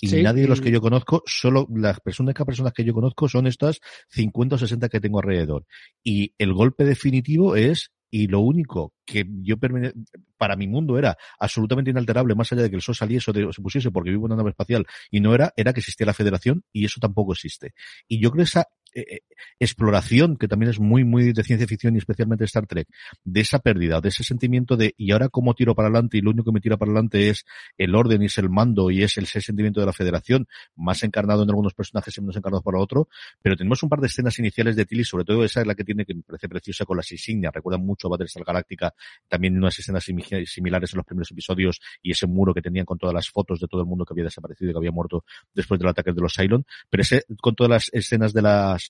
[SPEAKER 1] Y nadie de los que yo conozco, solo las personas, personas que yo conozco son estas 50 o 60 que tengo alrededor. Y el golpe definitivo es y lo único que yo para mi mundo era absolutamente inalterable, más allá de que el sol saliese o se pusiese porque vivo en una nave espacial y no era, era que existía la federación y eso tampoco existe. Y yo creo esa eh, eh, exploración, que también es muy, muy de ciencia ficción y especialmente Star Trek, de esa pérdida, de ese sentimiento de, y ahora cómo tiro para adelante y lo único que me tira para adelante es el orden y es el mando y es el ese sentimiento de la federación, más encarnado en algunos personajes y menos encarnado para otro, pero tenemos un par de escenas iniciales de Tilly, sobre todo esa es la que tiene, que me parece preciosa con las insignias, recuerda mucho a Battlestar Galáctica, también unas escenas similares en los primeros episodios y ese muro que tenían con todas las fotos de todo el mundo que había desaparecido y que había muerto después del ataque de los Cylon, pero ese, con todas las escenas de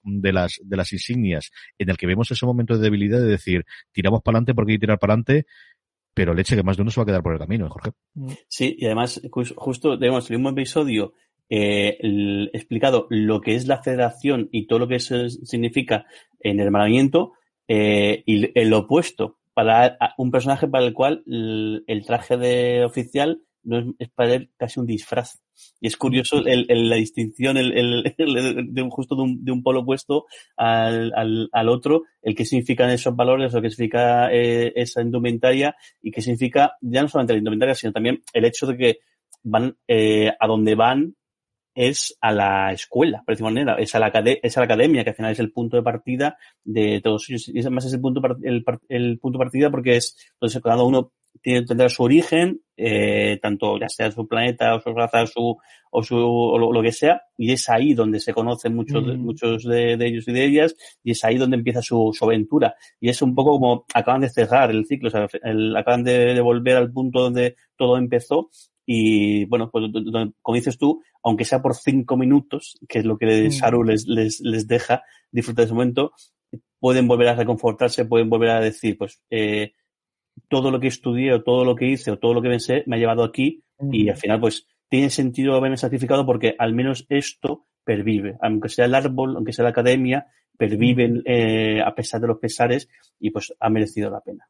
[SPEAKER 1] de las, de las insignias en el que vemos ese momento de debilidad de decir, tiramos para adelante porque hay que tirar para adelante, pero leche que más de uno se va a quedar por el camino, ¿eh, Jorge.
[SPEAKER 3] Sí, y además, justo, tenemos el mismo episodio eh, explicado lo que es la federación y todo lo que significa en el hermanamiento, eh, y el opuesto para un personaje para el cual el traje de oficial no es, es para él casi un disfraz. Y es curioso el, el, la distinción [LAUGHS] el, de un, justo de un, de un polo opuesto al, al, al, otro, el que significan esos valores, lo que significa eh, esa indumentaria y que significa ya no solamente la indumentaria, sino también el hecho de que van eh, a donde van es a la escuela, por decirlo manera, es a, la es a la academia, que al final es el punto de partida de todos ellos. Y además es el punto, el, el punto de partida porque es donde cada uno tiene, tendrá su origen, eh, tanto ya sea su planeta o su raza o su, o su, o lo, que sea, y es ahí donde se conocen muchos, mm. muchos de, de, ellos y de ellas, y es ahí donde empieza su, su aventura. Y es un poco como acaban de cerrar el ciclo, o sea, el, acaban de, de, volver al punto donde todo empezó, y bueno, pues como dices tú, aunque sea por cinco minutos, que es lo que mm. Saru les, les, les deja disfrutar de ese momento, pueden volver a reconfortarse, pueden volver a decir, pues, eh, todo lo que estudié o todo lo que hice o todo lo que pensé me ha llevado aquí y al final pues tiene sentido haberme sacrificado porque al menos esto pervive, aunque sea el árbol, aunque sea la academia, perviven eh, a pesar de los pesares y pues ha merecido la pena.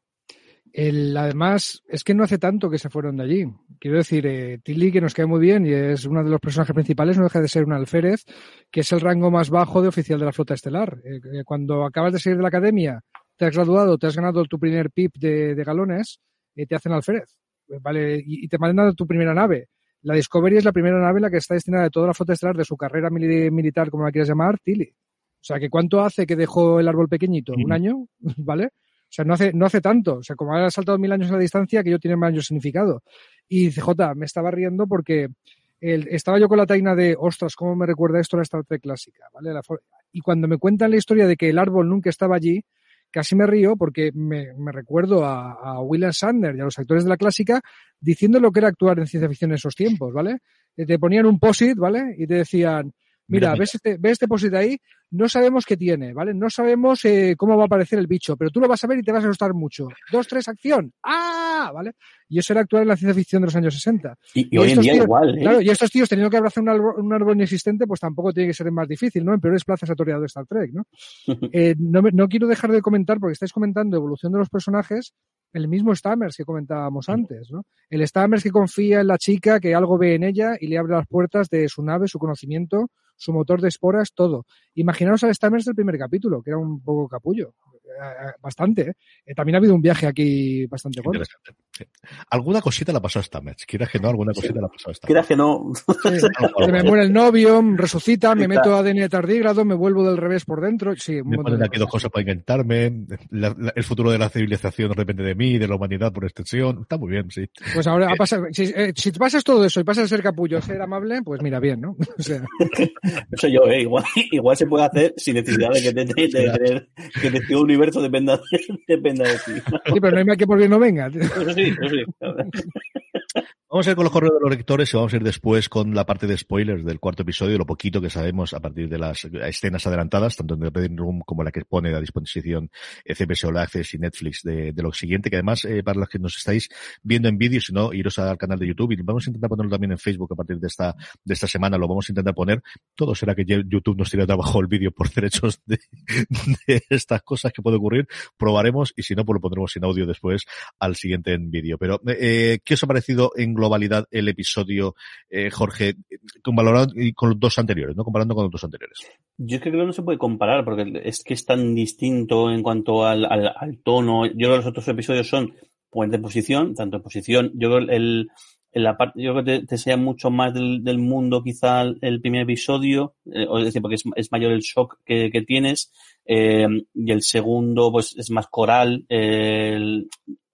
[SPEAKER 2] El, además, es que no hace tanto que se fueron de allí. Quiero decir, eh, Tilly, que nos cae muy bien y es uno de los personajes principales, no deja de ser un alférez, que es el rango más bajo de oficial de la flota estelar. Eh, cuando acabas de salir de la academia te has graduado, te has ganado tu primer PIP de, de galones, y te hacen alférez, ¿vale? Y, te mandan a tu primera nave. La Discovery es la primera nave en la que está destinada de toda la flota estelar de su carrera militar, como la quieras llamar, Tilly. O sea, que ¿cuánto hace que dejó el árbol pequeñito? ¿Un año? [LAUGHS] ¿Vale? O sea, no hace, no hace tanto. O sea, como ha saltado mil años a la distancia, que yo tiene mayor significado. Y CJ, me estaba riendo porque el, estaba yo con la taina de, ostras, ¿cómo me recuerda esto a la Star Trek clásica? ¿Vale? La, y cuando me cuentan la historia de que el árbol nunca estaba allí, casi me río porque me, me recuerdo a, a, William Sanders y a los actores de la clásica diciendo lo que era actuar en ciencia ficción en esos tiempos, ¿vale? Te ponían un posit, ¿vale? Y te decían, mira, ¿ves este, ves este posit ahí? No sabemos qué tiene, ¿vale? No sabemos eh, cómo va a aparecer el bicho, pero tú lo vas a ver y te vas a asustar mucho. Dos, tres, acción. ¡Ah! ¿Vale? Y eso era actuar en la ciencia ficción de los años 60.
[SPEAKER 3] Y, y, hoy en día
[SPEAKER 2] tíos,
[SPEAKER 3] igual, ¿eh?
[SPEAKER 2] Claro, y estos tíos teniendo que abrazar un árbol, un árbol inexistente, pues tampoco tiene que ser más difícil, ¿no? En peores plazas ha toreado Star Trek, ¿no? [LAUGHS] eh, no, no quiero dejar de comentar, porque estáis comentando evolución de los personajes, el mismo Stammers que comentábamos antes, ¿no? El Stammers que confía en la chica, que algo ve en ella y le abre las puertas de su nave, su conocimiento, su motor de esporas, todo. Imaginaos al Stammers del primer capítulo, que era un poco capullo. Bastante, ¿eh? También ha habido un viaje aquí bastante gordo.
[SPEAKER 1] Sí. Alguna cosita la pasó a Stamets. Quieras que no, alguna cosita la pasó a Stamets.
[SPEAKER 3] Quieras que no.
[SPEAKER 2] Sí. [LAUGHS] Se me muere el novio, resucita, me meto ADN de tardígrado, me vuelvo del revés por dentro. Sí,
[SPEAKER 1] me ponen aquí dos cosas para inventarme. La, la, el futuro de la civilización depende de mí, de la humanidad por extensión. Está muy bien, sí.
[SPEAKER 2] Pues ahora, ha pasado, si, eh, si pasas todo eso y pasas a ser capullo, a ser amable, pues mira, bien, ¿no? [LAUGHS]
[SPEAKER 3] O sea. [LAUGHS] no sé yo, eh, igual, igual se puede hacer sin necesidad de que te, de, de, que de, que universo dependa, [LAUGHS] dependa de ti.
[SPEAKER 2] Sí, pero no hay mal que por bien no venga.
[SPEAKER 3] Eso sí, eso sí.
[SPEAKER 1] Vamos a ir con los correos de los lectores y vamos a ir después con la parte de spoilers del cuarto episodio, lo poquito que sabemos a partir de las escenas adelantadas, tanto en The Bedroom Room como la que pone a disposición CBS All Access y Netflix de, lo siguiente, que además, eh, para los que nos estáis viendo en vídeo, si no, iros al canal de YouTube y vamos a intentar ponerlo también en Facebook a partir de esta, de esta semana, lo vamos a intentar poner. Todo será que YouTube nos tire abajo el vídeo por [LAUGHS] derechos de, estas cosas que puede ocurrir. Probaremos y si no, pues lo pondremos sin audio después al siguiente en vídeo. Pero, eh, ¿qué os ha parecido en globalidad el episodio, eh, Jorge, comparado con los dos anteriores, ¿no? Comparando con los dos anteriores.
[SPEAKER 3] Yo creo que no se puede comparar porque es que es tan distinto en cuanto al, al, tono. Yo creo que los otros episodios son pues, de posición, tanto en posición. Yo creo el, en la parte, yo creo que te, enseña mucho más del, mundo quizá el primer episodio, eh, es decir, porque es, es, mayor el shock que, que tienes, eh, y el segundo pues es más coral, el,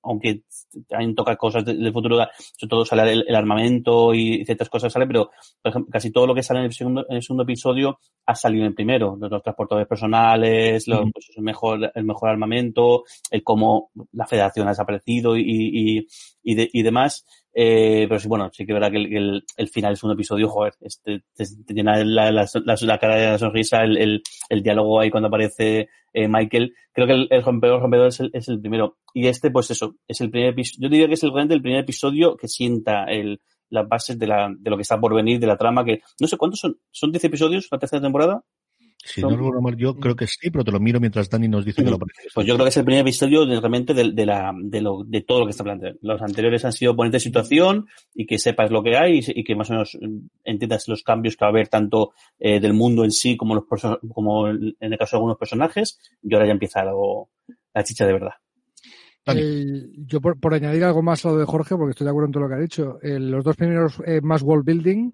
[SPEAKER 3] aunque también toca cosas del futuro, sobre todo sale el, el, armamento y ciertas cosas sale, pero por ejemplo, casi todo lo que sale en el segundo, en el segundo episodio ha salido en el primero, los transportadores personales, los, pues, el mejor, el mejor armamento, el cómo la federación ha desaparecido y, y, y, de, y demás. Eh, pero sí, bueno, sí que verá que el, el, final del segundo episodio, joder, este, te, te llena la, la, la, cara de la sonrisa, el, el, diálogo ahí cuando aparece eh, Michael. Creo que el, rompedor, rompedor es el, es el primero. Y este, pues eso, es el primer episodio. Yo diría que es el el primer episodio que sienta el, las bases de, la, de lo que está por venir, de la trama, que no sé cuántos son, ¿son 10 episodios la tercera temporada?
[SPEAKER 1] Si no recuerdo mal, yo creo que sí, pero te lo miro mientras Dani nos dice que lo parece.
[SPEAKER 3] Pues yo creo que es el primer episodio de, realmente de, de, la, de, lo, de todo lo que está planteando. Los anteriores han sido ponerte de situación y que sepas lo que hay y, y, que más o menos entiendas los cambios que va a haber tanto eh, del mundo en sí como, los como en el caso de algunos personajes. Y ahora ya empieza lo, la chicha de verdad.
[SPEAKER 2] Eh, yo por, por, añadir algo más a lo de Jorge, porque estoy de acuerdo en todo lo que ha dicho, eh, los dos primeros eh, más world building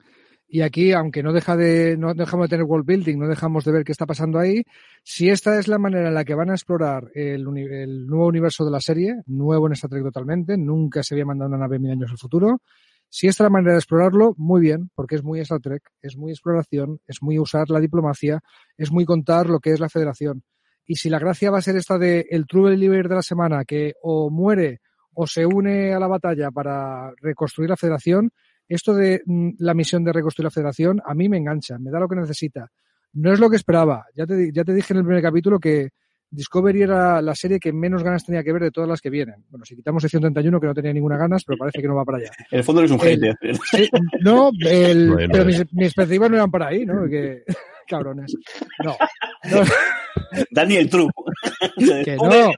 [SPEAKER 2] y aquí, aunque no deja de, no dejamos de tener world building, no dejamos de ver qué está pasando ahí, si esta es la manera en la que van a explorar el, el nuevo universo de la serie, nuevo en Star Trek totalmente, nunca se había mandado una nave mil años al futuro, si esta es la manera de explorarlo, muy bien, porque es muy Star Trek, es muy exploración, es muy usar la diplomacia, es muy contar lo que es la federación. Y si la gracia va a ser esta de el true believer de la semana, que o muere o se une a la batalla para reconstruir la federación, esto de mm, la misión de reconstruir la federación a mí me engancha, me da lo que necesita. No es lo que esperaba. Ya te, ya te dije en el primer capítulo que Discovery era la serie que menos ganas tenía que ver de todas las que vienen. Bueno, si quitamos sección 31, que no tenía ninguna ganas, pero parece que no va para allá. [LAUGHS]
[SPEAKER 3] En el fondo eres un hater. [LAUGHS]
[SPEAKER 2] Sí, no, el, bueno, pero mis, mis, expectativas no eran para ahí, ¿no? [LAUGHS] cabrones. No. [LAUGHS] no.
[SPEAKER 3] Daniel True.
[SPEAKER 2] que [LAUGHS] no.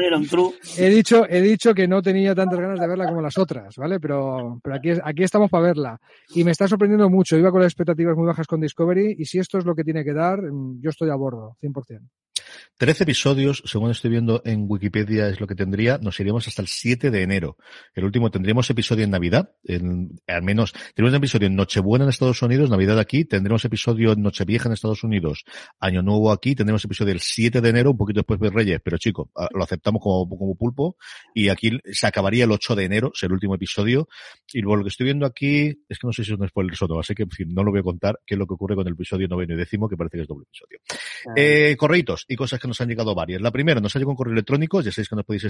[SPEAKER 3] Era un true.
[SPEAKER 2] He dicho, he dicho que no tenía tantas ganas de verla como las otras, ¿vale? Pero, pero aquí, aquí estamos para verla. Y me está sorprendiendo mucho. Iba con las expectativas muy bajas con Discovery y si esto es lo que tiene que dar, yo estoy a bordo, 100%.
[SPEAKER 1] Trece episodios, según estoy viendo en Wikipedia, es lo que tendría. Nos iríamos hasta el 7 de enero. El último tendríamos episodio en Navidad. En, al menos tenemos un episodio en Nochebuena en Estados Unidos, Navidad aquí. Tendremos episodio en Nochevieja en Estados Unidos, Año Nuevo aquí. Tendremos episodio el 7 de enero, un poquito después de Reyes, pero chico, lo aceptamos como, como pulpo. Y aquí se acabaría el 8 de enero, es el último episodio. Y por lo que estoy viendo aquí, es que no sé si es un spoiler o no, así que en fin, no lo voy a contar qué es lo que ocurre con el episodio noveno y décimo, que parece que es doble episodio. Ah. Eh, correitos y cosas que nos han llegado varias. La primera, nos ha llegado un correo electrónico, ya sabéis que nos podéis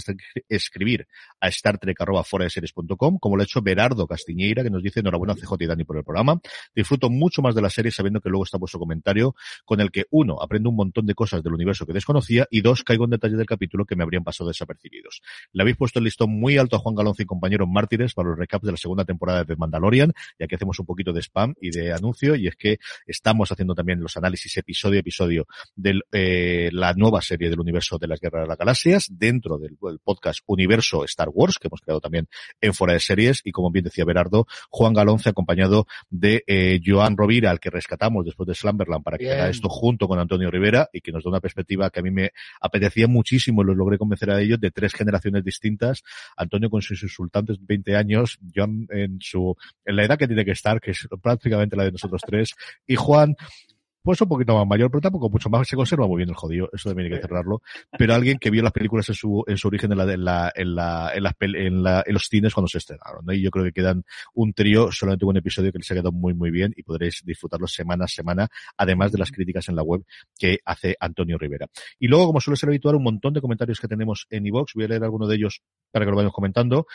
[SPEAKER 1] escribir a startrek.com, como lo ha hecho Berardo Castiñeira, que nos dice enhorabuena CJ y Dani por el programa. Disfruto mucho más de la serie sabiendo que luego está vuestro comentario, con el que uno, aprendo un montón de cosas del universo que desconocía, y dos, caigo en detalles del capítulo que me habrían pasado desapercibidos. Le habéis puesto el listón muy alto a Juan Galonce y compañeros mártires para los recaps de la segunda temporada de Mandalorian, ya que hacemos un poquito de spam y de anuncio, y es que estamos haciendo también los análisis episodio a episodio de eh, la nueva serie del universo de las Guerras de las Galaxias, dentro del, del, podcast Universo Star Wars, que hemos creado también en Fuera de Series, y como bien decía Berardo, Juan Galonce acompañado de eh, Joan Rovira, al que rescatamos después de Slumberland para que bien. haga esto junto con Antonio Rivera y que nos da una perspectiva que a mí me apetecía muchísimo y los logré convencer a ellos de tres generaciones distintas. Antonio con sus insultantes 20 años, Joan en su, en la edad que tiene que estar, que es prácticamente la de nosotros tres, y Juan pues un poquito más mayor, pero tampoco mucho más, se conserva muy bien el jodido, eso también hay que cerrarlo, pero alguien que vio las películas en su, en su origen en la, en la, en la, en, en, la, en los cines cuando se estrenaron, ¿no? Y yo creo que quedan un trío, solamente un episodio que les ha quedado muy, muy bien y podréis disfrutarlo semana a semana, además de las críticas en la web que hace Antonio Rivera. Y luego, como suele ser habitual, un montón de comentarios que tenemos en iVox, voy a leer alguno de ellos para que lo vayamos comentando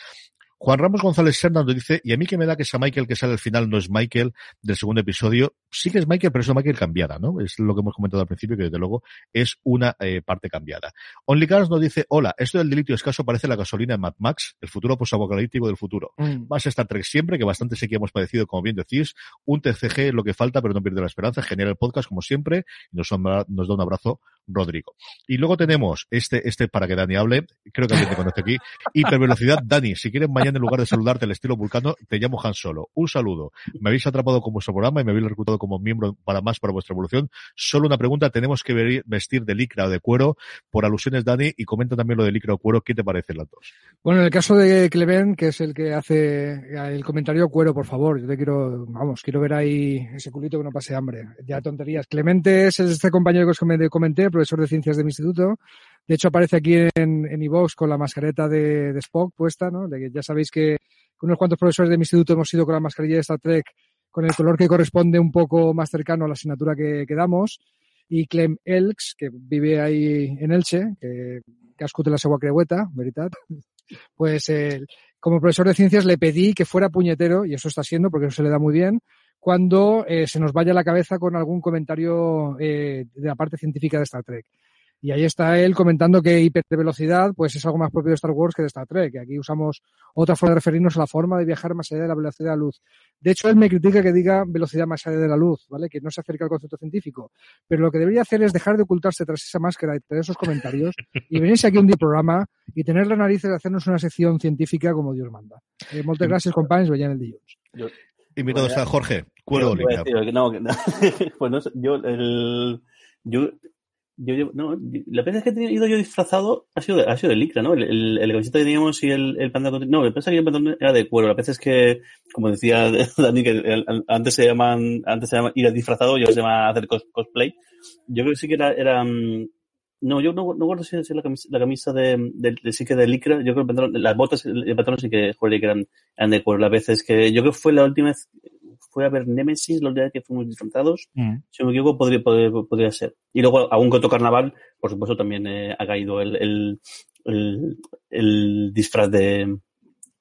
[SPEAKER 1] Juan Ramos González Serna nos dice, y a mí que me da que esa Michael que sale al final no es Michael del segundo episodio, sí que es Michael, pero es una Michael cambiada, ¿no? Es lo que hemos comentado al principio, que desde luego es una eh, parte cambiada. Only Cars nos dice, hola, esto del delito escaso parece la gasolina en Mad Max, el futuro posapocalíptico del futuro. Mm. Más Star Trek siempre, que bastante sé que hemos padecido, como bien decís, un TCG es lo que falta, pero no pierde la esperanza, genera el podcast como siempre, y nos, nos da un abrazo Rodrigo. Y luego tenemos este, este para que Dani hable, creo que alguien te conoce aquí, hipervelocidad. Dani, si quieres mañana en lugar de saludarte al estilo vulcano, te llamo Han Solo. Un saludo. Me habéis atrapado con vuestro programa y me habéis reclutado como miembro para más para vuestra evolución. Solo una pregunta, ¿tenemos que vestir de licra o de cuero? Por alusiones, Dani, y comenta también lo de licra o cuero, ¿qué te parecen las dos?
[SPEAKER 2] Bueno, en el caso de Clemen, que es el que hace el comentario cuero, por favor, yo te quiero, vamos, quiero ver ahí ese culito que no pase hambre. Ya tonterías. Clemente es este compañero que os comenté, profesor de ciencias de mi instituto. De hecho, aparece aquí en, en iVox con la mascareta de, Spock puesta, ¿no? De que ya sabéis que unos cuantos profesores de mi instituto hemos ido con la mascarilla de Star Trek con el color que corresponde un poco más cercano a la asignatura que, que damos. Y Clem Elks, que vive ahí en Elche, que cascute la segua creueta, veritat. Pues eh, como profesor de ciencias le pedí que fuera puñetero, y eso está siendo porque eso se le da muy bien, cuando eh, se nos vaya la cabeza con algún comentario eh, de la parte científica de Star Trek. Y ahí está él comentando que hipervelocidad pues es algo más propio de Star Wars que de Star Trek. Aquí usamos otra forma de referirnos a la forma de viajar más allá de la velocidad de la luz. De hecho, él me critica que diga velocidad más allá de la luz, ¿vale? Que no se acerca al concepto científico. Pero lo que debería hacer es dejar de ocultarse tras esa máscara y tras esos comentarios y venirse aquí un día programa y tener la nariz de hacernos una sección científica como Dios manda. Eh, muchas gracias, compañeros. El
[SPEAKER 1] día. Invitado está Jorge, cuero
[SPEAKER 3] no, no, [LAUGHS] pues no, yo, el, yo, yo, no, la vez que he ido yo disfrazado ha sido de, ha sido de licra, ¿no? El, el, el camiseta que teníamos y el, el panda, no, me pensaba que el pantalón era de cuero. La vez es que, como decía [LAUGHS] Dani, que antes se llaman, antes se llama ir disfrazado, yo se llama hacer cosplay. Yo creo que sí que era, era, mm, no, yo no, no guardo si es la camisa, la camisa de, de, sí que de licra. Yo creo que el pantalón, las botas, el pantalón sí que, joder, que eran, eran de cuero. La vez es que, yo creo que fue la última vez, fue a ver Nemesis, la última vez que fuimos disfrazados. Mm. Si no me equivoco, podría, podría, podría, ser. Y luego, aún con Carnaval, por supuesto, también eh, ha caído el, el, el, el disfraz de,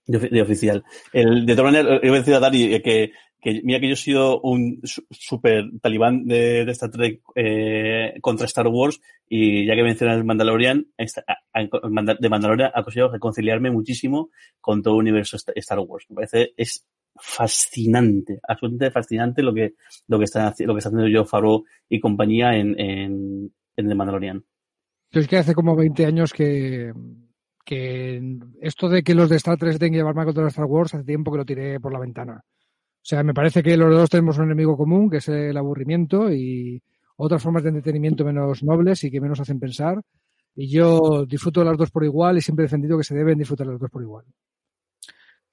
[SPEAKER 3] de, oficial. El, de todas maneras, iba a decir a Dani que, que mira que yo he sido un super talibán de, Star Trek eh, contra Star Wars y ya que mencionas el Mandalorian, de Mandalorian ha conseguido reconciliarme muchísimo con todo el universo Star Wars. Me parece, es fascinante, absolutamente fascinante lo que, lo que está, lo que está haciendo Joe Faro y compañía en, en, en The Mandalorian.
[SPEAKER 2] Es que hace como 20 años que, que esto de que los de Star Trek tengan que llevar más contra Star Wars, hace tiempo que lo tiré por la ventana. O sea, me parece que los dos tenemos un enemigo común, que es el aburrimiento y otras formas de entretenimiento menos nobles y que menos hacen pensar. Y yo disfruto las dos por igual y siempre he defendido que se deben disfrutar las dos por igual.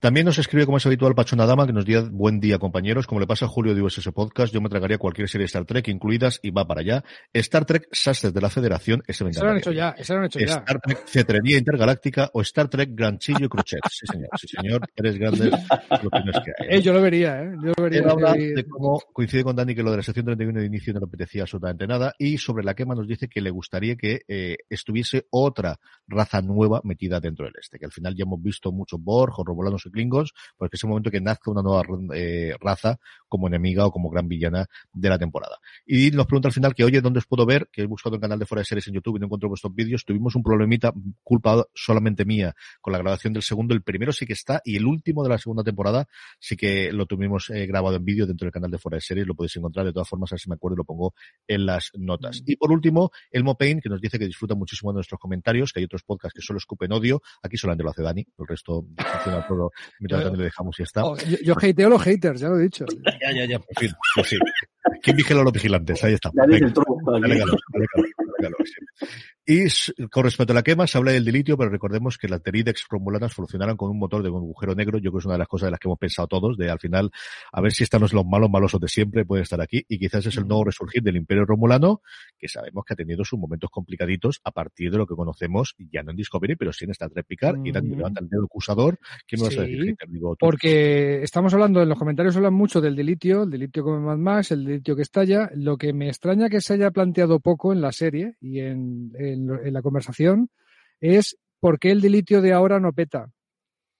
[SPEAKER 1] También nos escribe, como es habitual, Pachona Dama, que nos diga buen día, compañeros. Como le pasa a Julio de USS Podcast, yo me tragaría cualquier serie de Star Trek, incluidas, y va para allá. Star Trek Sastres de la Federación, ese
[SPEAKER 2] me Eso lo han hecho ya, eso lo han hecho
[SPEAKER 1] ya. Star Trek Cetrería Intergaláctica o Star Trek Granchillo Cruchet. Sí, señor, sí, señor, eres grande, lo que no
[SPEAKER 2] hay. [LAUGHS] Eh, yo lo vería, ¿eh? Yo lo vería.
[SPEAKER 1] de cómo coincide con Dani que lo de la sección 31 de inicio no le apetecía absolutamente nada, y sobre la quema nos dice que le gustaría que eh, estuviese otra raza nueva metida dentro del este, que al final ya hemos visto muchos Borg o Robolanos y Klingons, porque es el momento que nazca una nueva eh, raza como enemiga o como gran villana de la temporada. Y nos pregunta al final que, oye, ¿dónde os puedo ver? Que he buscado un canal de fuera de series en YouTube y no encuentro vuestros vídeos. Tuvimos un problemita, culpa solamente mía, con la grabación del segundo. El primero sí que está y el último de la segunda temporada sí que lo tuvimos eh, grabado en vídeo dentro del canal de fuera de series. Lo podéis encontrar de todas formas, a ver si me acuerdo y lo pongo en las notas. Y por último, Elmo Payne, que nos dice que disfruta muchísimo de nuestros comentarios, que hay otros podcasts que solo escupen odio. Aquí solamente lo hace Dani, el resto funciona todo mientras también le dejamos y está.
[SPEAKER 2] Oh, yo, yo hateo a los haters, ya lo he dicho. [LAUGHS]
[SPEAKER 1] Ya, ya, ya, por fin. Pues sí. ¿Quién vigila a los vigilantes? Ahí está. Dale calor, dale calor, dale calor, sí. Y con respecto a la quema, se habla del dilitio, pero recordemos que las Teridex romulanas funcionaron con un motor de un agujero negro. Yo creo que es una de las cosas de las que hemos pensado todos, de al final, a ver si están los malos malosos de siempre pueden estar aquí. Y quizás es el nuevo resurgir del Imperio Romulano, que sabemos que ha tenido sus momentos complicaditos a partir de lo que conocemos, ya no en Discovery, pero sí en Trek Picard. Y levanta el dedo acusador. ¿Qué me vas a decir,
[SPEAKER 2] Digo, porque estamos hablando, en los comentarios hablan mucho del dilitio, el dilitio como Mad Max, el dilitio que estalla. Lo que me extraña que se haya planteado poco en la serie y en, en, en la conversación es por qué el dilitio de ahora no peta.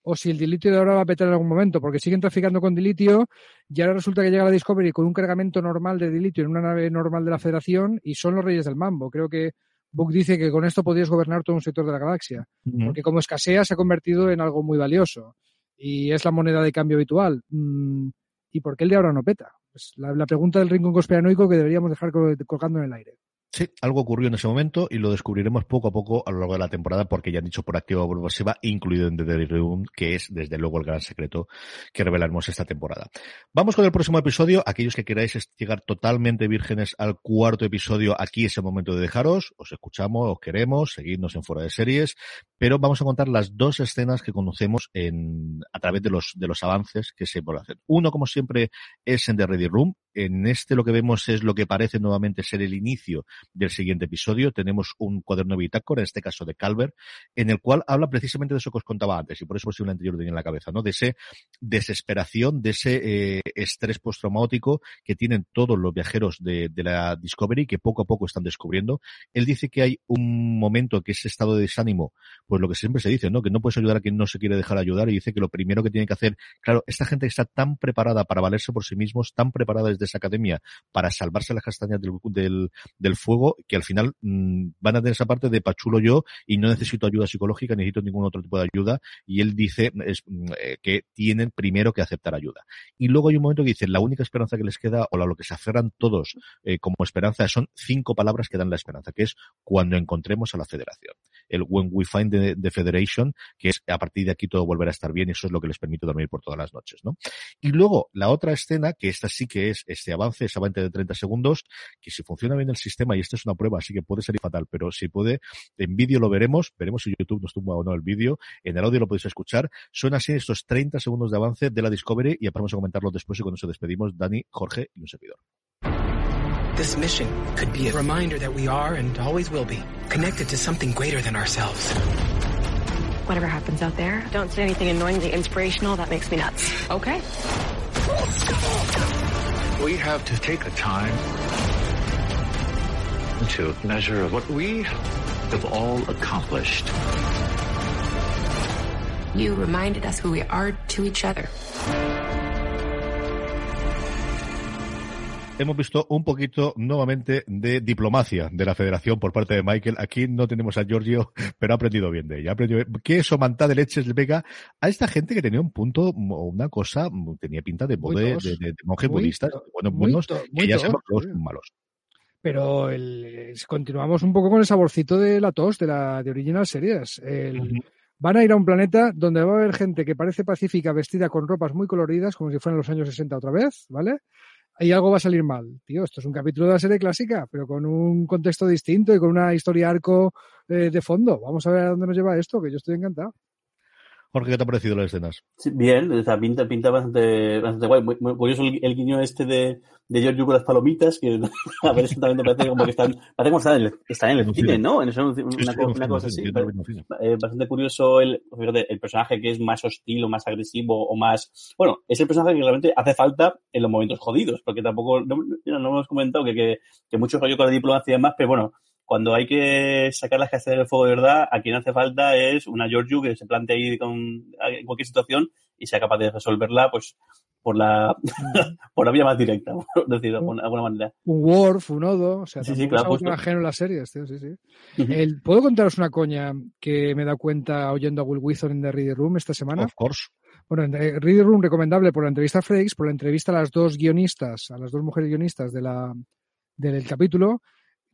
[SPEAKER 2] o si el dilitio de ahora va a petar en algún momento, porque siguen traficando con dilitio y ahora resulta que llega la Discovery con un cargamento normal de dilitio en una nave normal de la Federación y son los reyes del mambo. Creo que Book dice que con esto podrías gobernar todo un sector de la galaxia, porque como escasea se ha convertido en algo muy valioso y es la moneda de cambio habitual. Mm, ¿Y por qué el de ahora no peta? Pues la, la pregunta del rincón conspiranoico que deberíamos dejar colgando en el aire.
[SPEAKER 1] Sí, algo ocurrió en ese momento y lo descubriremos poco a poco a lo largo de la temporada porque ya han dicho por activa o por pasiva, incluido en The Daily Room, que es desde luego el gran secreto que revelaremos esta temporada. Vamos con el próximo episodio. Aquellos que queráis llegar totalmente vírgenes al cuarto episodio, aquí es el momento de dejaros. Os escuchamos, os queremos, seguidnos en fuera de series, pero vamos a contar las dos escenas que conocemos en, a través de los, de los avances que se pueden hacer. Uno, como siempre, es en The Ready Room, en este lo que vemos es lo que parece nuevamente ser el inicio del siguiente episodio. Tenemos un cuaderno bitácora, en este caso de Calvert, en el cual habla precisamente de eso que os contaba antes, y por eso el anterior lo tenía en la cabeza, ¿no? De ese desesperación, de ese eh, estrés postraumático que tienen todos los viajeros de, de, la Discovery, que poco a poco están descubriendo. Él dice que hay un momento que ese estado de desánimo, pues lo que siempre se dice, ¿no? Que no puedes ayudar a quien no se quiere dejar ayudar, y dice que lo primero que tiene que hacer, claro, esta gente está tan preparada para valerse por sí mismos, tan preparada desde esa academia para salvarse las castañas del, del, del fuego, que al final mmm, van a tener esa parte de pachulo yo y no necesito ayuda psicológica, necesito ningún otro tipo de ayuda. Y él dice es, eh, que tienen primero que aceptar ayuda. Y luego hay un momento que dice, la única esperanza que les queda, o a lo que se aferran todos eh, como esperanza, son cinco palabras que dan la esperanza, que es cuando encontremos a la federación. El When We Find the, Federation, que es a partir de aquí todo volverá a estar bien y eso es lo que les permite dormir por todas las noches, ¿no? Y luego la otra escena, que esta sí que es este avance, ese avance de 30 segundos, que si funciona bien el sistema, y esta es una prueba, así que puede salir fatal, pero si puede, en vídeo lo veremos, veremos si YouTube nos tumba o no el vídeo, en el audio lo podéis escuchar, son así estos 30 segundos de avance de la Discovery y vamos a comentarlo después y cuando nos despedimos, Dani, Jorge y un servidor.
[SPEAKER 4] This mission could be a reminder that we are and always will be connected to something greater than ourselves.
[SPEAKER 5] Whatever happens out there, don't say anything annoyingly inspirational. That makes me nuts. Okay?
[SPEAKER 6] We have to take a time to measure what we have all accomplished.
[SPEAKER 5] You reminded us who we are to each other.
[SPEAKER 1] Hemos visto un poquito nuevamente de diplomacia de la federación por parte de Michael. Aquí no tenemos a Giorgio, [LAUGHS] pero ha aprendido bien de ella. Ha aprendido bien. ¿Qué somantá de leches le pega a esta gente que tenía un punto o una cosa, tenía pinta de, de, de, de monjes budistas, buenos que ya sabemos los malos.
[SPEAKER 2] Pero el, continuamos un poco con el saborcito de la tos de la de Original Series. El, uh -huh. Van a ir a un planeta donde va a haber gente que parece pacífica vestida con ropas muy coloridas, como si fueran los años 60 otra vez, ¿vale? Y algo va a salir mal. Tío, esto es un capítulo de la serie clásica, pero con un contexto distinto y con una historia arco eh, de fondo. Vamos a ver a dónde nos lleva esto, que yo estoy encantado.
[SPEAKER 1] Jorge, ¿qué te ha parecido las escenas?
[SPEAKER 3] Sí, bien, o sea, pinta, pinta bastante, bastante guay. Muy, muy curioso el, el, guiño este de, de Giorgio con las palomitas, que [LAUGHS] a ver, exactamente parece como que están, parece como están en el, están en el cine, ¿no? En eso, una, una, una cosa así. Eh, bastante curioso el, fíjate, el personaje que es más hostil o más agresivo o más, bueno, es el personaje que realmente hace falta en los momentos jodidos, porque tampoco, no, no hemos comentado que, que, que mucho rollo con la diplomacia y demás, pero bueno, cuando hay que sacar las castañas del fuego de verdad, a quien hace falta es una Giorgio que se plante ahí con, en cualquier situación y sea capaz de resolverla, pues, por la, [LAUGHS] por la vía más directa, [LAUGHS] por decirlo de alguna manera.
[SPEAKER 2] Un Worf, un Odo, o sea,
[SPEAKER 3] sí, sí, claro,
[SPEAKER 2] es algo ajeno en las series, tío, sí, sí. Uh -huh. El, ¿Puedo contaros una coña que me da cuenta oyendo a Will Withon en The Reader Room esta semana?
[SPEAKER 1] Of course.
[SPEAKER 2] Bueno, en The Reader Room recomendable por la entrevista a Frakes, por la entrevista a las dos guionistas, a las dos mujeres guionistas de la, del capítulo,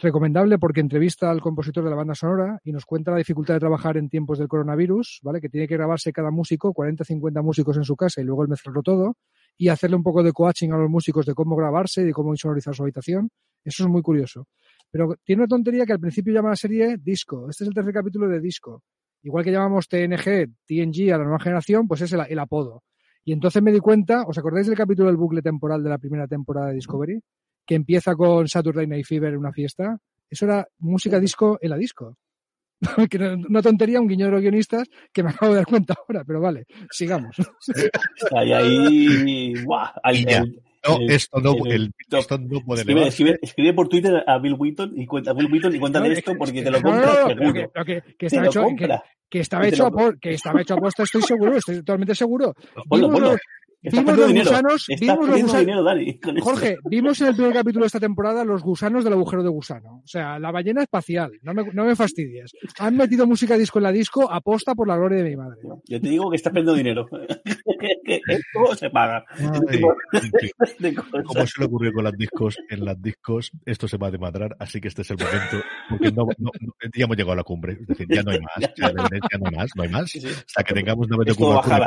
[SPEAKER 2] recomendable porque entrevista al compositor de la banda sonora y nos cuenta la dificultad de trabajar en tiempos del coronavirus, ¿vale? Que tiene que grabarse cada músico, 40, 50 músicos en su casa y luego el mezclarlo todo y hacerle un poco de coaching a los músicos de cómo grabarse y de cómo insonorizar su habitación. Eso es muy curioso. Pero tiene una tontería que al principio llama la serie Disco. Este es el tercer capítulo de Disco. Igual que llamamos TNG, TNG a la nueva generación, pues es el, el apodo. Y entonces me di cuenta, ¿os acordáis del capítulo del bucle temporal de la primera temporada de Discovery? Que empieza con Saturday Night Fever en una fiesta, eso era música disco en la disco. [LAUGHS] una tontería, un guiño de los guionistas que me acabo de dar cuenta ahora, pero vale, sigamos. [LAUGHS]
[SPEAKER 3] Ahí, ahí, ¡buah! El,
[SPEAKER 1] No,
[SPEAKER 3] el-
[SPEAKER 1] esto no,
[SPEAKER 3] el-
[SPEAKER 1] el, esto no puede
[SPEAKER 3] Escribe, escribe, escribe por Twitter a Bill Wheaton y cuenta, a Bill Wheaton y cuéntale
[SPEAKER 2] No,
[SPEAKER 3] esto
[SPEAKER 2] que-
[SPEAKER 3] porque
[SPEAKER 2] que-
[SPEAKER 3] te lo
[SPEAKER 2] no, no,
[SPEAKER 3] compras
[SPEAKER 2] no, que, que- estaba hecho, que, estaba hecho a posta, estoy seguro, estoy [LAUGHS] totalmente seguro.
[SPEAKER 3] Ponlo, ponlo. Estás
[SPEAKER 2] vimos los
[SPEAKER 3] dinero.
[SPEAKER 2] gusanos,
[SPEAKER 3] Estás
[SPEAKER 2] vimos los gusanos-
[SPEAKER 3] dinero, Dani. esto.
[SPEAKER 2] Jorge, vimos en el primer capítulo de esta temporada los gusanos del agujero de gusano. O sea, la ballena espacial. No me, no me fastidies. Han metido música disco en la disco aposta por la gloria de mi madre.
[SPEAKER 3] Yo te digo que estás perdiendo dinero. [LAUGHS] esto se paga.
[SPEAKER 1] Ay, [LAUGHS]
[SPEAKER 3] cosas.
[SPEAKER 1] Como se le ocurrió con las discos, en las discos esto se va a demadrar, así que este es el momento, porque no, no- no- ya hemos llegado a la cumbre, es decir, ya no hay más, ya, ya no hay más, no hay más.
[SPEAKER 3] Sí, sí.
[SPEAKER 1] Hasta que tengamos una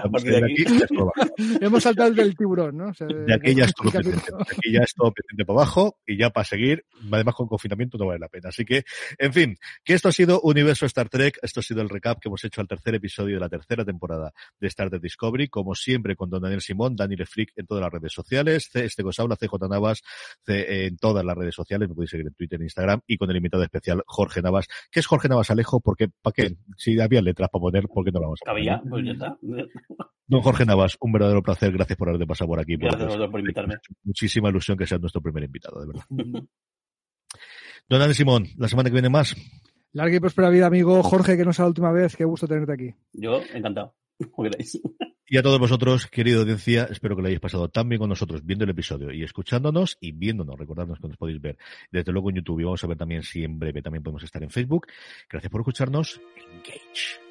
[SPEAKER 3] partir de.
[SPEAKER 2] Hemos saltado el del tiburón, ¿no? O sea,
[SPEAKER 1] De aquí ya es todo pendiente, de aquí ya es todo pendiente para abajo y ya para seguir, además con confinamiento no vale la pena. Así que, en fin, que esto ha sido Universo Star Trek, esto ha sido el recap que hemos hecho al tercer episodio de la tercera temporada de Star Trek Discovery, como siempre con Don Daniel Simón, Daniel Freak en todas las redes sociales, C- este Cosaula, CJ Navas, C- en todas las redes sociales, me podéis seguir en Twitter, en Instagram y con el invitado especial Jorge Navas, que es Jorge Navas Alejo, porque, ¿para qué? Si había letras para poner, ¿por qué no lo vamos a poner?
[SPEAKER 3] Había, pues ya está.
[SPEAKER 1] Don Jorge Navas, un verdadero placer, gracias por haberte pasado por aquí.
[SPEAKER 3] Gracias a
[SPEAKER 1] por,
[SPEAKER 3] por invitarme.
[SPEAKER 1] Muchísima ilusión que seas nuestro primer invitado, de verdad. Don Daniel Simón, la semana que viene más.
[SPEAKER 2] Larga y próspera vida, amigo Jorge, que no sea la última vez. Qué gusto tenerte aquí.
[SPEAKER 3] Yo, encantado. [LAUGHS]
[SPEAKER 1] Y a todos vosotros, querida audiencia, espero que lo hayáis pasado tan bien con nosotros viendo el episodio y escuchándonos y viéndonos. Recordadnos que nos podéis ver desde luego en YouTube y vamos a ver también si en breve también podemos estar en Facebook. Gracias por escucharnos. Engage.